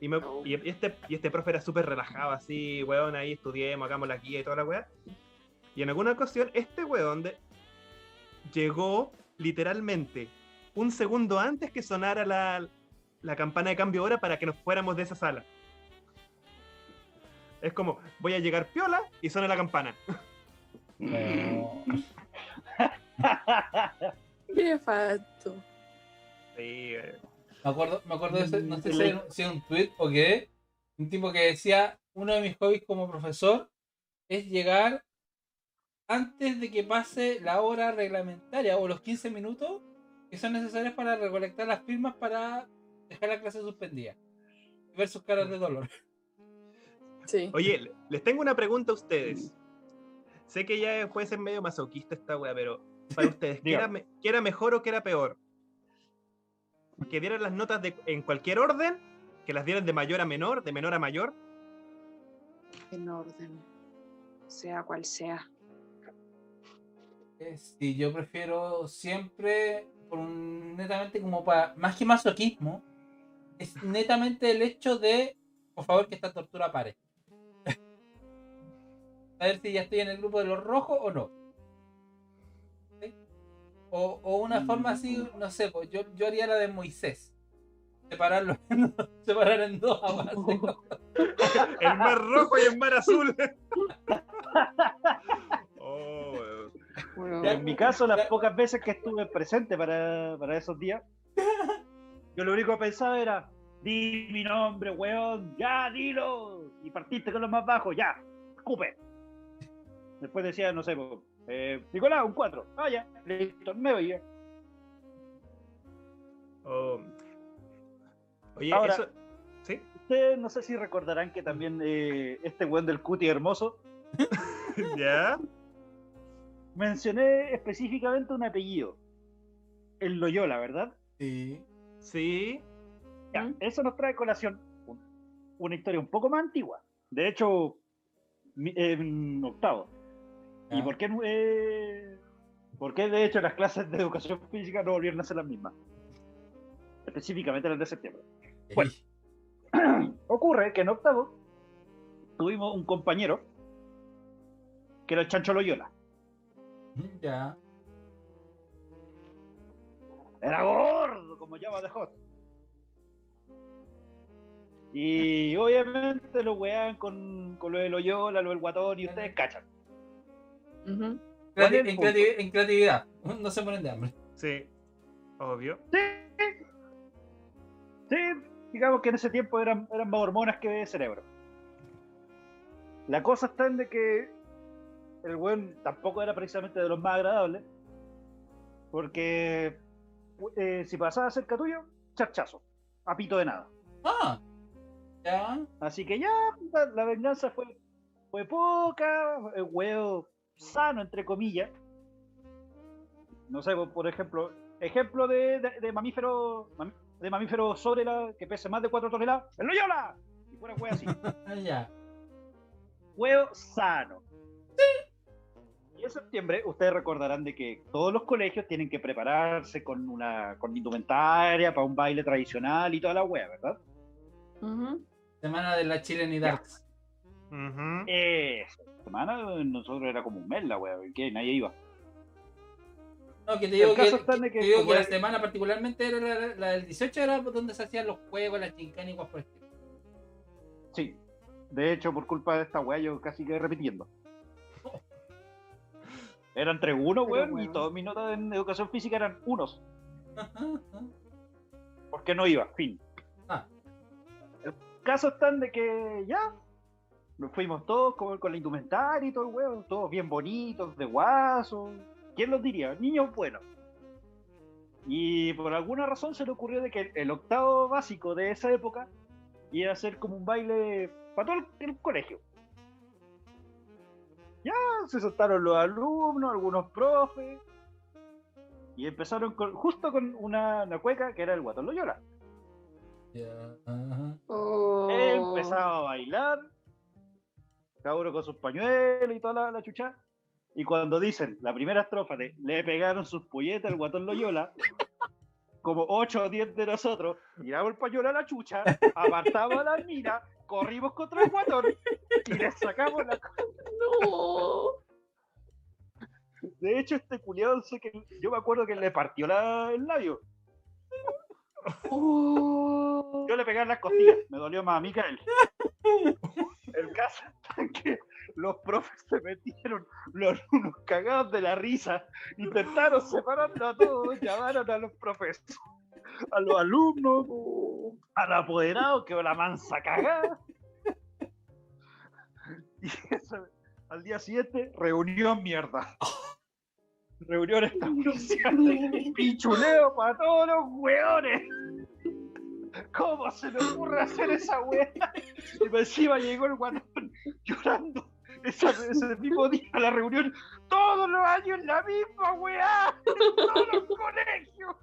y, me- Oh. y este, y este profe era súper relajado, así, weón, ahí estudiemos, hagamos la guía y toda la weá. Y en alguna ocasión, este weón de, llegó literalmente un segundo antes que sonara la, la campana de cambio hora para que nos fuéramos de esa sala. Es como, voy a llegar piola y suena la campana. No. Qué. Sí, eh, Me acuerdo, me acuerdo de ese, no sé si era, si era un tweet o qué, un tipo que decía, uno de mis hobbies como profesor es llegar antes de que pase la hora reglamentaria o los 15 minutos que son necesarios para recolectar las firmas para dejar la clase suspendida. Ver sus caras de dolor. Sí. Oye, le- les tengo una pregunta a ustedes. Sé que ya puede ser medio masoquista esta wea, pero para ustedes, ¿qué era, me- qué era mejor o qué era peor? ¿Que dieran las notas de, en cualquier orden? ¿Que las dieran de mayor a menor, de menor a mayor? En orden. Sea cual sea. Eh, Sí, yo prefiero siempre, por un, netamente como para, más que masoquismo, es netamente el hecho de, por favor, que esta tortura pare. A ver si ya estoy en el grupo de los rojos o no. ¿Sí? O, o una forma así, no sé, pues, yo, yo haría la de Moisés. Separarlo en, separar en dos a base. El mar rojo y el mar azul. Oh. Bueno. En mi caso, las pocas veces que estuve presente para, para esos días, yo lo único que pensaba era, di mi nombre, weón, ya, dilo. Y partiste con los más bajos, ya, escupe. Después decía, no sé, eh, Nicolás, un 4. Ah, ya, listo, me veía. Oh. Oye, Ahora- eso. ¿Sí? Ustedes no sé si recordarán que también eh, este weón del cuti hermoso, ¿Ya? mencioné específicamente un apellido. El Loyola, ¿verdad? Sí. Sí. Ya, ¿Mm? eso nos trae a colación un- una historia un poco más antigua. De hecho, mi- en octavo. ¿Y por qué, eh, por qué, de hecho, las clases de educación física no volvieron a ser las mismas? Específicamente las de septiembre. Bueno. Ocurre que en octavo tuvimos un compañero que era el Chancho Loyola. Ya. Era gordo, como llama de Hot. Y obviamente lo wean con, con lo de Loyola, lo del guatón, y ustedes cachan. ujú. ¿Cuál es Creati- el en, creatividad. No se ponen de hambre. Sí. Obvio. Sí, digamos que en ese tiempo eran, eran más hormonas que de cerebro. La cosa está en de que el weón tampoco era precisamente de los más agradables, porque eh, si pasaba cerca tuyo, charchazo, a pito de nada. Ah. Ya. Así que ya, la, la venganza fue, fue poca, el huevo sano, entre comillas. No sé, por- ejemplo, ejemplo de, de, de mamífero mam- de mamífero sobre la que pese más de 4 toneladas, ¡el Loyola! Y fuera huevo así, Ya. huevo sano. Y en septiembre ustedes recordarán de que todos los colegios tienen que prepararse con una con indumentaria para un baile tradicional y toda la hueá, ¿verdad? Semana de la Chilenidarks. Ujú. Esa semana nosotros era como un mes la hueá, que nadie iba. No, que te digo que, te digo que la semana particularmente era la, la del 18 era donde se hacían los juegos, las chincánicas por el estilo. Sí. De hecho, por culpa de esta weá, yo casi quedé repitiendo. Eran entre uno, Pero weón, y todas mis notas en educación física eran unos. Porque no iba, fin. Ah. El caso está de que ya nos fuimos todos con, con la indumentaria y todo el weón, todos bien bonitos, de guaso. ¿Quién los diría? Niños buenos. Y por alguna razón se le ocurrió de que el octavo básico de esa época iba a ser como un baile para todo el, el colegio. Ya se soltaron los alumnos, algunos profes, y empezaron con, justo con una, una cueca que era el Guatón Loyola. Ya, ajá. Oh. Empezaba a bailar, cada uno con sus pañuelos y toda la, la chucha. Y cuando dicen la primera estrofa de le pegaron sus polletas al guatón Loyola, como 8 o 10 de nosotros, tiramos el pañuelo a la chucha, apartamos a la mira, corrimos contra el guatón y le sacamos la. No. De hecho, este culiado, sé que yo me acuerdo que le partió la, el labio. Oh. Yo le pegué en las costillas, me dolió más a mí que a él. El caso es que los profes se metieron los unos cagados de la risa, intentaron separarlo a todos, llamaron a los profes, a los alumnos, al apoderado, que la mansa cagada. Y eso, al día siguiente, reunión mierda. Reunión extraoficial. Pichuleo para todos los hueones. ¿Cómo se le ocurre hacer esa weá? Y encima llegó el guatón llorando ese mismo día a la reunión. Todos los años la misma weá. En todos los colegios.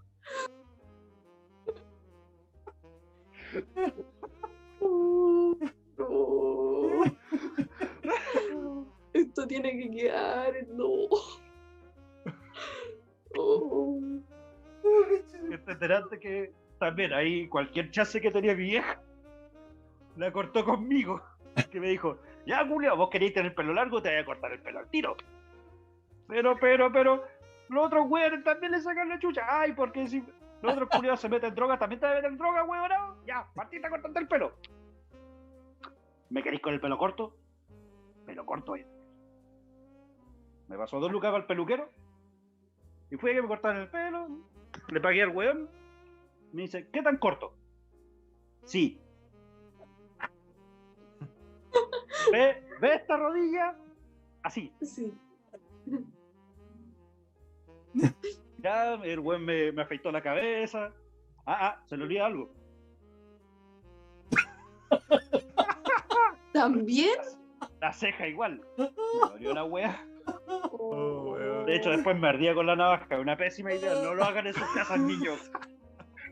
Esto tiene que quedar, no. Oh. Que también ahí cualquier chance que tenía mi vieja la cortó conmigo. Que me dijo, ya Julio, vos queréis tener el pelo largo, te voy a cortar el pelo al tiro. Pero, pero, pero, los otros güeyes también le sacan la chucha. Ay, porque si los otros culiados se meten en droga, también te meten en droga, weón. Ya, partita cortando el pelo. ¿Me queréis con el pelo corto? Pelo corto, eh. Me pasó dos lucas al peluquero. Y fui a que me cortaran el pelo. Le pagué al weón. Me dice, ¿qué tan corto? Sí. ¿Ve, ¿Ve esta rodilla? Así. Sí. Ya, el weón me, me afeitó la cabeza. Ah, ah, se le olvida algo. ¿También? La ceja igual. Me dolió la wea. Oh. De hecho, después me ardía con la navaja. Una pésima idea. No lo hagan en sus casas, niños.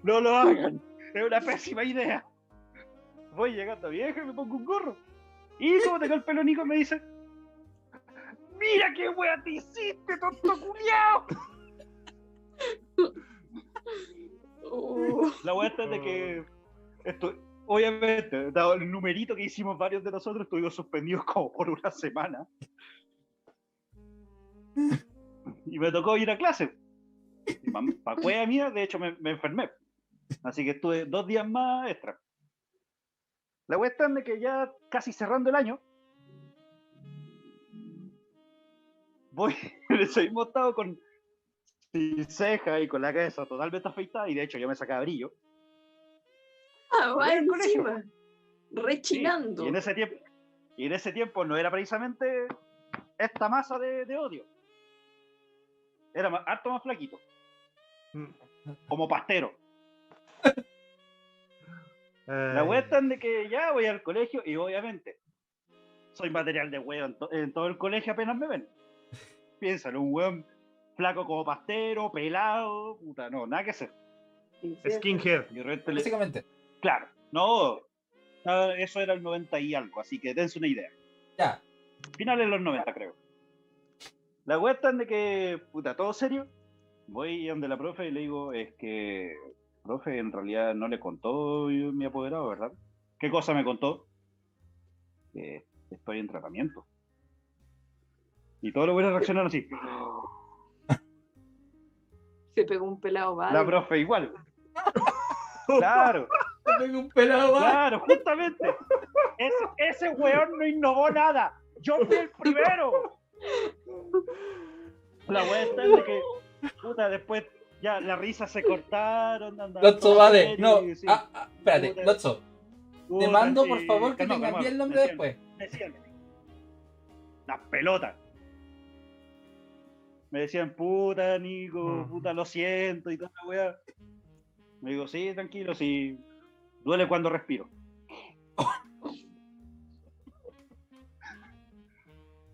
No lo hagan. Es una pésima idea. Voy llegando vieja y me pongo un gorro. Y como tengo el pelo Nico me dice: ¡Mira qué wea te hiciste, tonto culiao! Oh. La wea esta es de que. Esto, obviamente, dado el numerito que hicimos varios de nosotros, estuvimos suspendidos como por una semana. Y me tocó ir a clase. Para cueva mía, de hecho, me, me enfermé. Así que estuve dos días más extra. La wea está de que ya casi cerrando el año, voy en ese mismo estado con sin ceja y con la cabeza totalmente afeitada, y de hecho yo me sacaba brillo. Ah, va Voy al colegio. encima. Sí, Rechinando. Y en ese tiempo, y en ese tiempo no era precisamente esta masa de, de odio. Era más, harto más flaquito, como pastero. La wea está de que ya voy al colegio y obviamente soy material de huevo en, to- en todo el colegio apenas me ven. Piénsalo, un weón flaco como pastero, pelado, puta, no, nada que hacer. Skinhead. Y le- Básicamente. claro, no, eso era el 90 y algo, así que dense una idea. Ya. Finales de los 90, creo. La está en de que, puta, todo serio. Voy donde la profe y le digo, es que, profe, en realidad no le contó yo- mi apoderado, ¿verdad? ¿Qué cosa me contó? Que estoy en tratamiento. Y todos los buenos reaccionaron así. Se pegó un pelado La vale. profe igual. Claro, Me pego un pelado más. claro, justamente. Ese, ese weón no innovó nada. Yo fui el primero. La wea está de que, puta, después ya las risas se cortaron. Lotso, vale. No. sí, Ah, ah, espérate, Puta. Lotso. Te mando, por favor, que calma, te calma, cambie el nombre decían- después. decían, las pelotas. Me decían, puta, Nico, Mm. puta, lo siento y toda la weá. Me digo, sí, tranquilo, sí. Duele cuando respiro.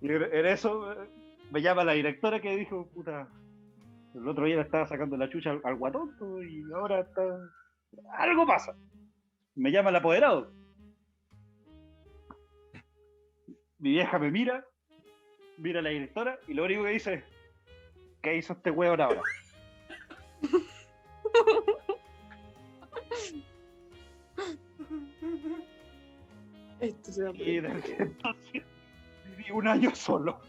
y en en eso eh, me llama la directora que dijo, puta, el otro día le estaba sacando la chucha al, al guatonto y ahora está... Algo pasa. Me llama el apoderado. Mi vieja me mira, mira a la directora y lo único que dice es, ¿qué hizo este weón ahora? Esto se va a Y desde entonces viví un año solo.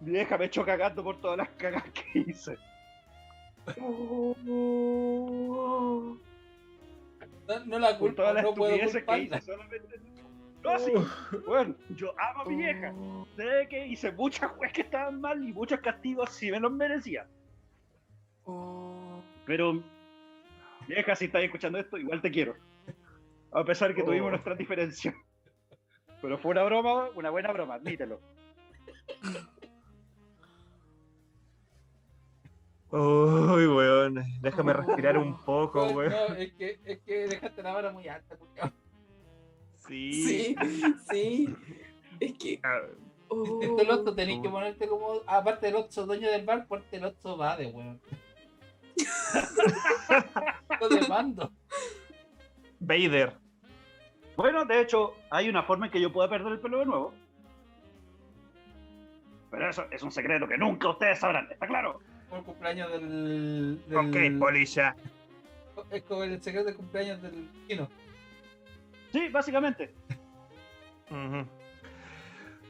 Mi vieja me echó cagando por todas las cagas que hice. Oh. No, no la Por culpo, todas las no puedo estupideces que hice. Solamente... No, sí. Bueno, yo amo a mi vieja. Sé que hice muchas cosas que estaban mal y muchos castigos si me los merecía. Oh. Pero, vieja, si estás escuchando esto, igual te quiero. A pesar que tuvimos Oh. nuestras diferencias. Pero fue una broma, una buena broma, admítelo. Uy, weón. Déjame respirar un poco, weón. no, es que, es que dejaste la vara muy alta, culiao. Sí. Sí, sí. Es que. Ah, oh. Este loto tenéis que ponerte como, aparte del otro dueño del bar, ponte el otro va de weón. Lo demando. Vader. Bueno, de hecho, hay una forma en que yo pueda perder el pelo de nuevo. Pero eso es un secreto que nunca ustedes sabrán, ¿está claro? Por el cumpleaños del. del Ok, polilla. Es como el secreto del cumpleaños del chino. Sí, básicamente. Ujú.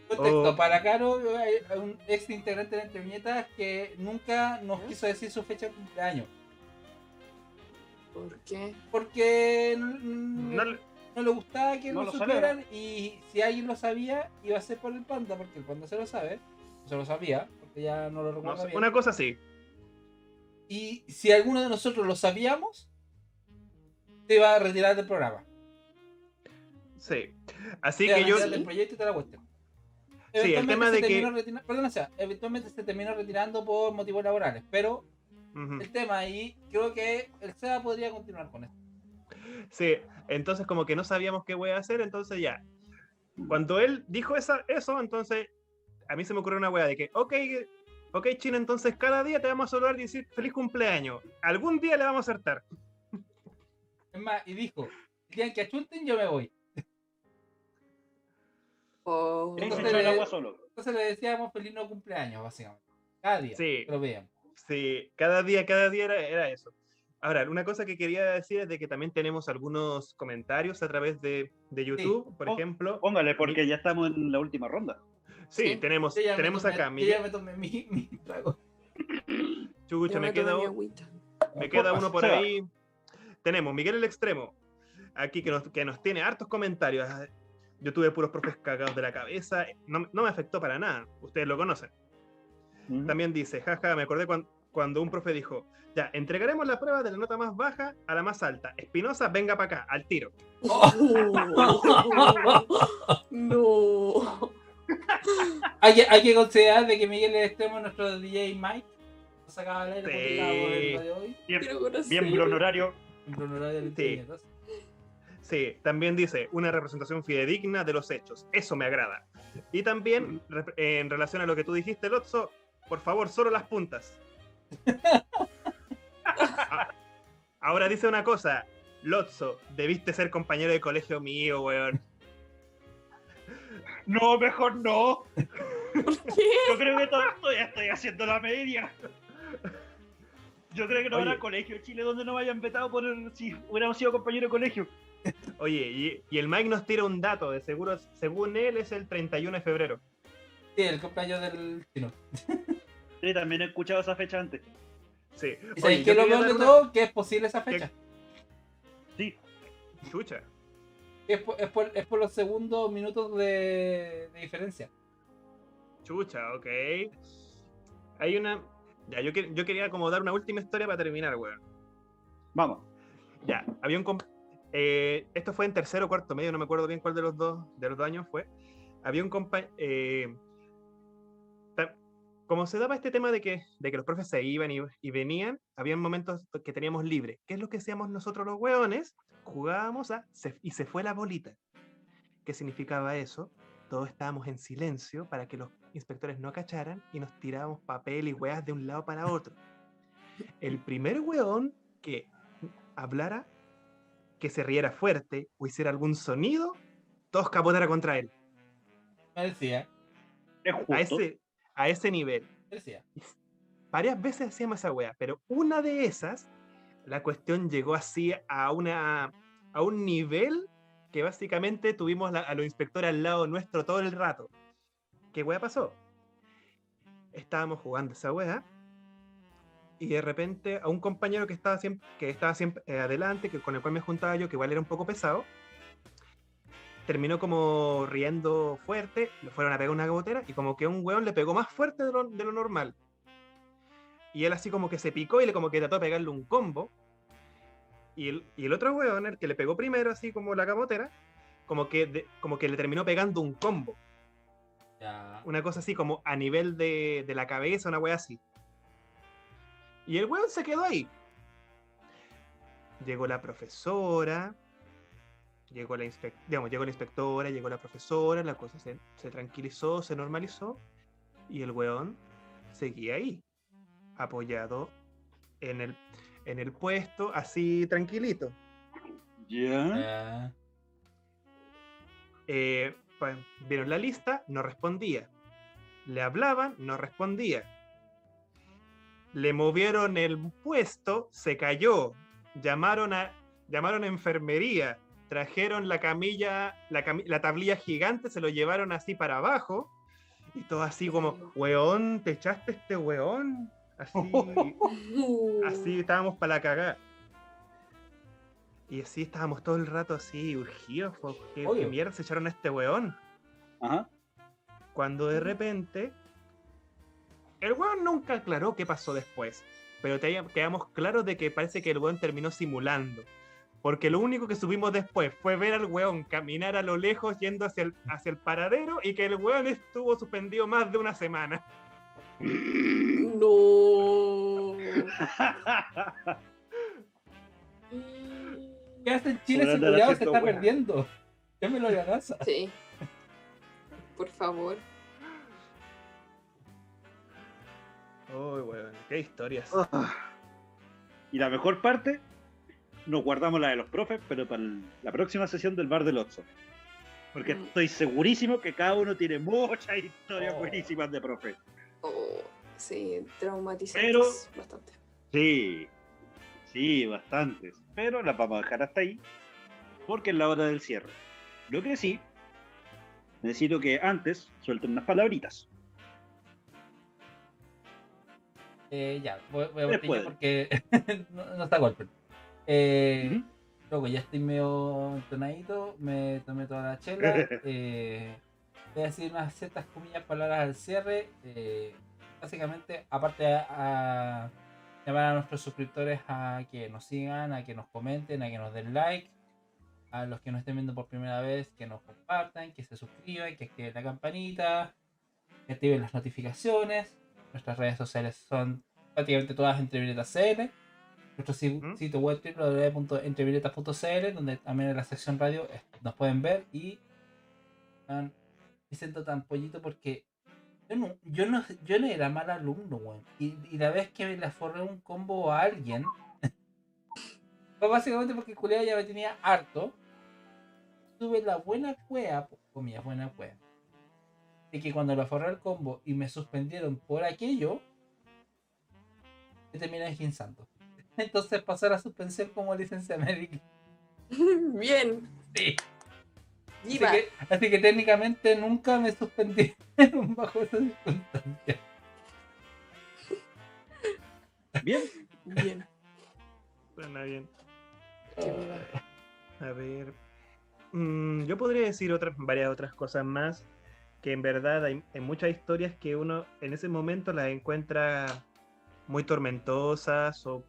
Contexto, Oh. para Caro, hay un ex integrante de Entre Viñetas que nunca nos quiso decir su fecha de cumpleaños. ¿Por qué? Porque No le- no le gustaba que No lo lo supieran y si alguien lo sabía iba a ser por el panda porque el panda se lo sabe, se lo sabía, porque ya no lo no recuerda sé, bien. una cosa sí. Y si alguno de nosotros lo sabíamos, se iba a retirar del programa. Sí. Así a que yo. del proyecto y toda la cuestión. Sí, el tema de que- retirando- perdón, o sea, eventualmente se terminó retirando por motivos laborales, pero Ujú. el tema ahí, creo que el SEA podría continuar con esto. Sí, entonces como que no sabíamos qué wea hacer, entonces ya. Cuando él dijo esa, eso, entonces a mí se me ocurrió una wea de que, ok, ok, Chino, entonces cada día te vamos a saludar y decir feliz cumpleaños. Algún día le vamos a acertar. Es más, y dijo, el día que achunten yo me voy. Se Entonces le- agua solo. Entonces le decíamos feliz no cumpleaños, básicamente. Cada día. Sí. Lo veíamos. Sí, cada día, cada día era, era eso. Ahora, una cosa que quería decir es de que también tenemos algunos comentarios a través de, de YouTube, por Oh, ejemplo. Póngale, porque ya estamos en la última ronda. Sí, sí. tenemos, tenemos tomé- acá, yo Miguel, ya me tomé mi, mi trago. Chucha, me me queda, me queda uno por ahí. Tenemos Miguel el Extremo, aquí que nos, que nos tiene hartos comentarios. Yo tuve puros profes cagados de la cabeza, no, no me afectó para nada, ustedes lo conocen. Ujú. También dice, jaja, me acordé cuan- cuando un profe dijo, ya, entregaremos la prueba de la nota más baja a la más alta. Espinosa, venga para acá, al tiro. no. Hay que, hay que considerar de que Miguel es extremo es nuestro DJ Mike. Sacaba al aire Sí. el de hoy. Bien- miembro honorario. Honorario Sí. Sí, también dice, una representación fidedigna de los hechos. Eso me agrada. Y también, re- en relación a lo que tú dijiste, Lotso, por favor, solo las puntas. Ah, Ahora dice una cosa, Lotso, debiste ser compañero de colegio mío, weón. No, mejor no. ¿Por qué? Yo creo que todo esto ya estoy haciendo la media. Yo creo que no habrá Oye. colegio en Chile donde no me hayan vetado por el- si hubiéramos sido compañeros de colegio. Oye, y, y el Mike nos tira un dato, de seguro, según él es el 31 de febrero. Sí, el cumpleaños del chino. Sí, también he escuchado esa fecha antes. Sí. ¿Y Oye, qué lo peor de una- todo? Que es posible esa fecha. Sí, Chucha. Es por, es, por, es por los segundos minutos de, de diferencia. Chucha, ok. Hay una. Ya, yo, que- yo quería como dar una última historia para terminar, weón. vamos. Ya, había un. comp- eh, esto fue en tercero o cuarto medio, no me acuerdo bien cuál de los dos, de los dos años fue. Había un compañero. como se daba este tema de que, de que los profes se iban y, y venían, había momentos que teníamos libre. ¿Qué es lo que hacíamos nosotros los hueones? Jugábamos a. se- y se fue la bolita. ¿Qué significaba eso? Todos estábamos en silencio para que los inspectores no cacharan y nos tirábamos papel y weas de un lado para otro. El primer weón que hablara, que se riera fuerte o hiciera algún sonido, todos capotara contra él. Me decía, Es A ese, a ese nivel. me decía. Varias veces hacíamos esa wea, pero una de esas, la cuestión llegó así a, una, a un nivel que básicamente tuvimos la- a los inspectores al lado nuestro todo el rato. ¿Qué wea pasó? estábamos jugando esa weá. Y de repente a un compañero que estaba siempre, que estaba siempre eh, adelante, que, con el cual me juntaba yo, que igual era un poco pesado, terminó como riendo fuerte, le fueron a pegar una gotera y como que un weón le pegó más fuerte de lo, de lo normal. Y él así como que se picó y le como que trató de pegarle un combo. Y el, y el otro weón, el que le pegó primero así como la cabotera, como que, de- como que le terminó pegando un combo. Ya. Una cosa así como a nivel de, de la cabeza, una wea así. Y el weón se quedó ahí. Llegó la profesora, llegó la, digamos, llegó la inspectora, llegó la profesora, la cosa se, se tranquilizó, se normalizó, y el weón seguía ahí, apoyado en el, en el puesto, así tranquilito. Ya. Eh, pa- vieron la lista, no respondía. Le hablaban, no respondía. Le movieron el puesto, se cayó. Llamaron a, llamaron a enfermería. Trajeron la camilla, la, cami- la tablilla gigante, se lo llevaron así para abajo. Y todo así como, weón, te echaste este weón. Así, así estábamos para la cagada. Y así estábamos todo el rato así, urgidos. po, ¿Qué, Obvio. qué mierda se echaron a este weón? Ajá. Cuando de repente. El weón nunca aclaró qué pasó después. Pero te- quedamos claros de que parece que el weón terminó simulando. Porque lo único que subimos después fue ver al weón caminar a lo lejos yendo hacia el, hacia el paradero y que el weón estuvo suspendido más de una semana. No. ¿Qué hace en Chile culiao se está weá. perdiendo? Llámelo a la casa. Sí. Por favor. Uy, weón, qué historias. Ah. Y la mejor parte, nos guardamos la de los profes, pero para el- la próxima sesión del bar del Otso. Porque Mm. estoy segurísimo que cada uno tiene muchas historias Oh. buenísimas de profe. Oh, sí, traumatizantes Pero- bastante. Sí, sí, bastantes. Pero las vamos a dejar hasta ahí, porque es la hora del cierre. Lo que sí, necesito que antes suelten unas palabritas. Eh, ya, voy, voy a yo porque no, no está golpe. Eh, Ujú. Loco, ya estoy medio entonadito, me tomé toda la chela. eh, voy a decir unas ciertas comillas palabras al cierre. eh, básicamente, aparte a, a llamar a nuestros suscriptores a que nos sigan, a que nos comenten, a que nos den like. A los que nos estén viendo por primera vez, que nos compartan, que se suscriban, que activen la campanita, que activen las notificaciones. Nuestras redes sociales son prácticamente todas Entreviretas CL. Nuestro ¿Mm? sitio web www.entreviretas.cl, donde también en la sección radio eh, nos pueden ver. Y weón, me siento tan pollito porque yo no, yo no, yo no era mal alumno, weón. Y, y la vez que le forré un combo a alguien, fue básicamente porque culiao ya me tenía harto. Tuve la buena cueva, comillas, buena cueva de que cuando le forré el combo y me suspendieron por aquello, me terminé esguinzando. Entonces pasó la suspensión como licencia médica. Bien. Sí. Así que, así que técnicamente nunca me suspendieron bajo esa circunstancia. Bien, Bien. Suena bien. A ver. mm, yo podría decir otras, varias otras cosas más. Que en verdad hay, hay muchas historias que uno en ese momento las encuentra muy tormentosas o,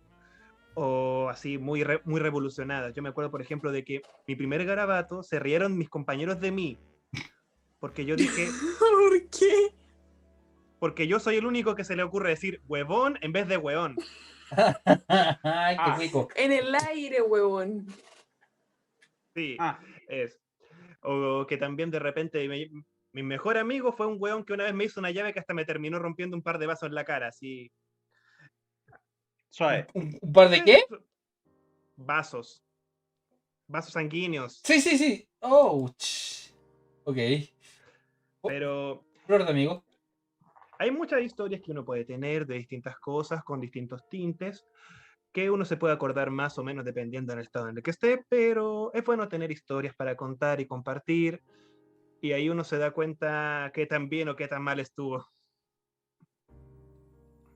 o así muy, re- muy revolucionadas. Yo me acuerdo, por ejemplo, de que mi primer garabato se rieron mis compañeros de mí. Porque yo dije, ¿Por qué? porque yo soy el único que se le ocurre decir huevón en vez de hueón. Ay, qué Ah. rico. En el aire, huevón. Sí. ah, Es. O que también de repente me- mi mejor amigo fue un weón que una vez me hizo una llave que hasta me terminó rompiendo un par de vasos en la cara, así. suave. ¿Un, un par de qué? Vasos. Vasos sanguíneos. Sí, sí, sí. Oh, ch. ok. Pero Flor de amigo. hay muchas historias que uno puede tener de distintas cosas, con distintos tintes, que uno se puede acordar más o menos dependiendo del estado en el que esté, pero es bueno tener historias para contar y compartir, y ahí uno se da cuenta qué tan bien o qué tan mal estuvo.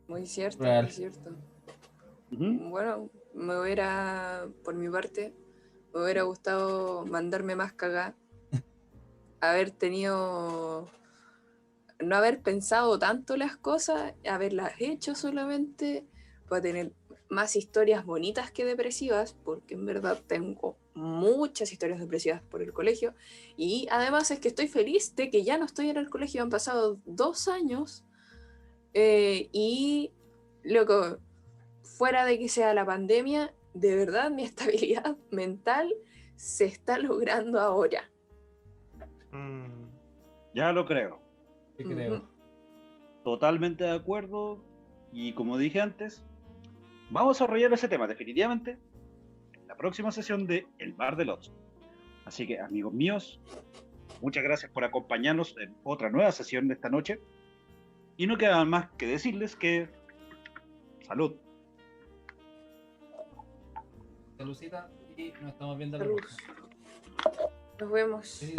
Muy cierto, Real. muy cierto. Bueno, me hubiera, por mi parte, me hubiera gustado mandarme más cagá. haber tenido. No haber pensado tanto las cosas, haberlas hecho solamente para tener más historias bonitas que depresivas, porque en verdad tengo muchas historias depresivas por el colegio. Y además es que estoy feliz de que ya no estoy en el colegio, han pasado dos años. eh, y, loco, fuera de que sea la pandemia, de verdad mi estabilidad mental se está logrando ahora. Mm, Ya lo creo. Sí creo. Totalmente de acuerdo. Y como dije antes, vamos a desarrollar ese tema definitivamente en la próxima sesión de El Bar del Ocho. Así que, amigos míos, muchas gracias por acompañarnos en otra nueva sesión de esta noche. Y no queda más que decirles que salud. Saludcita y nos estamos viendo la Salud. próxima. Nos vemos. Sí.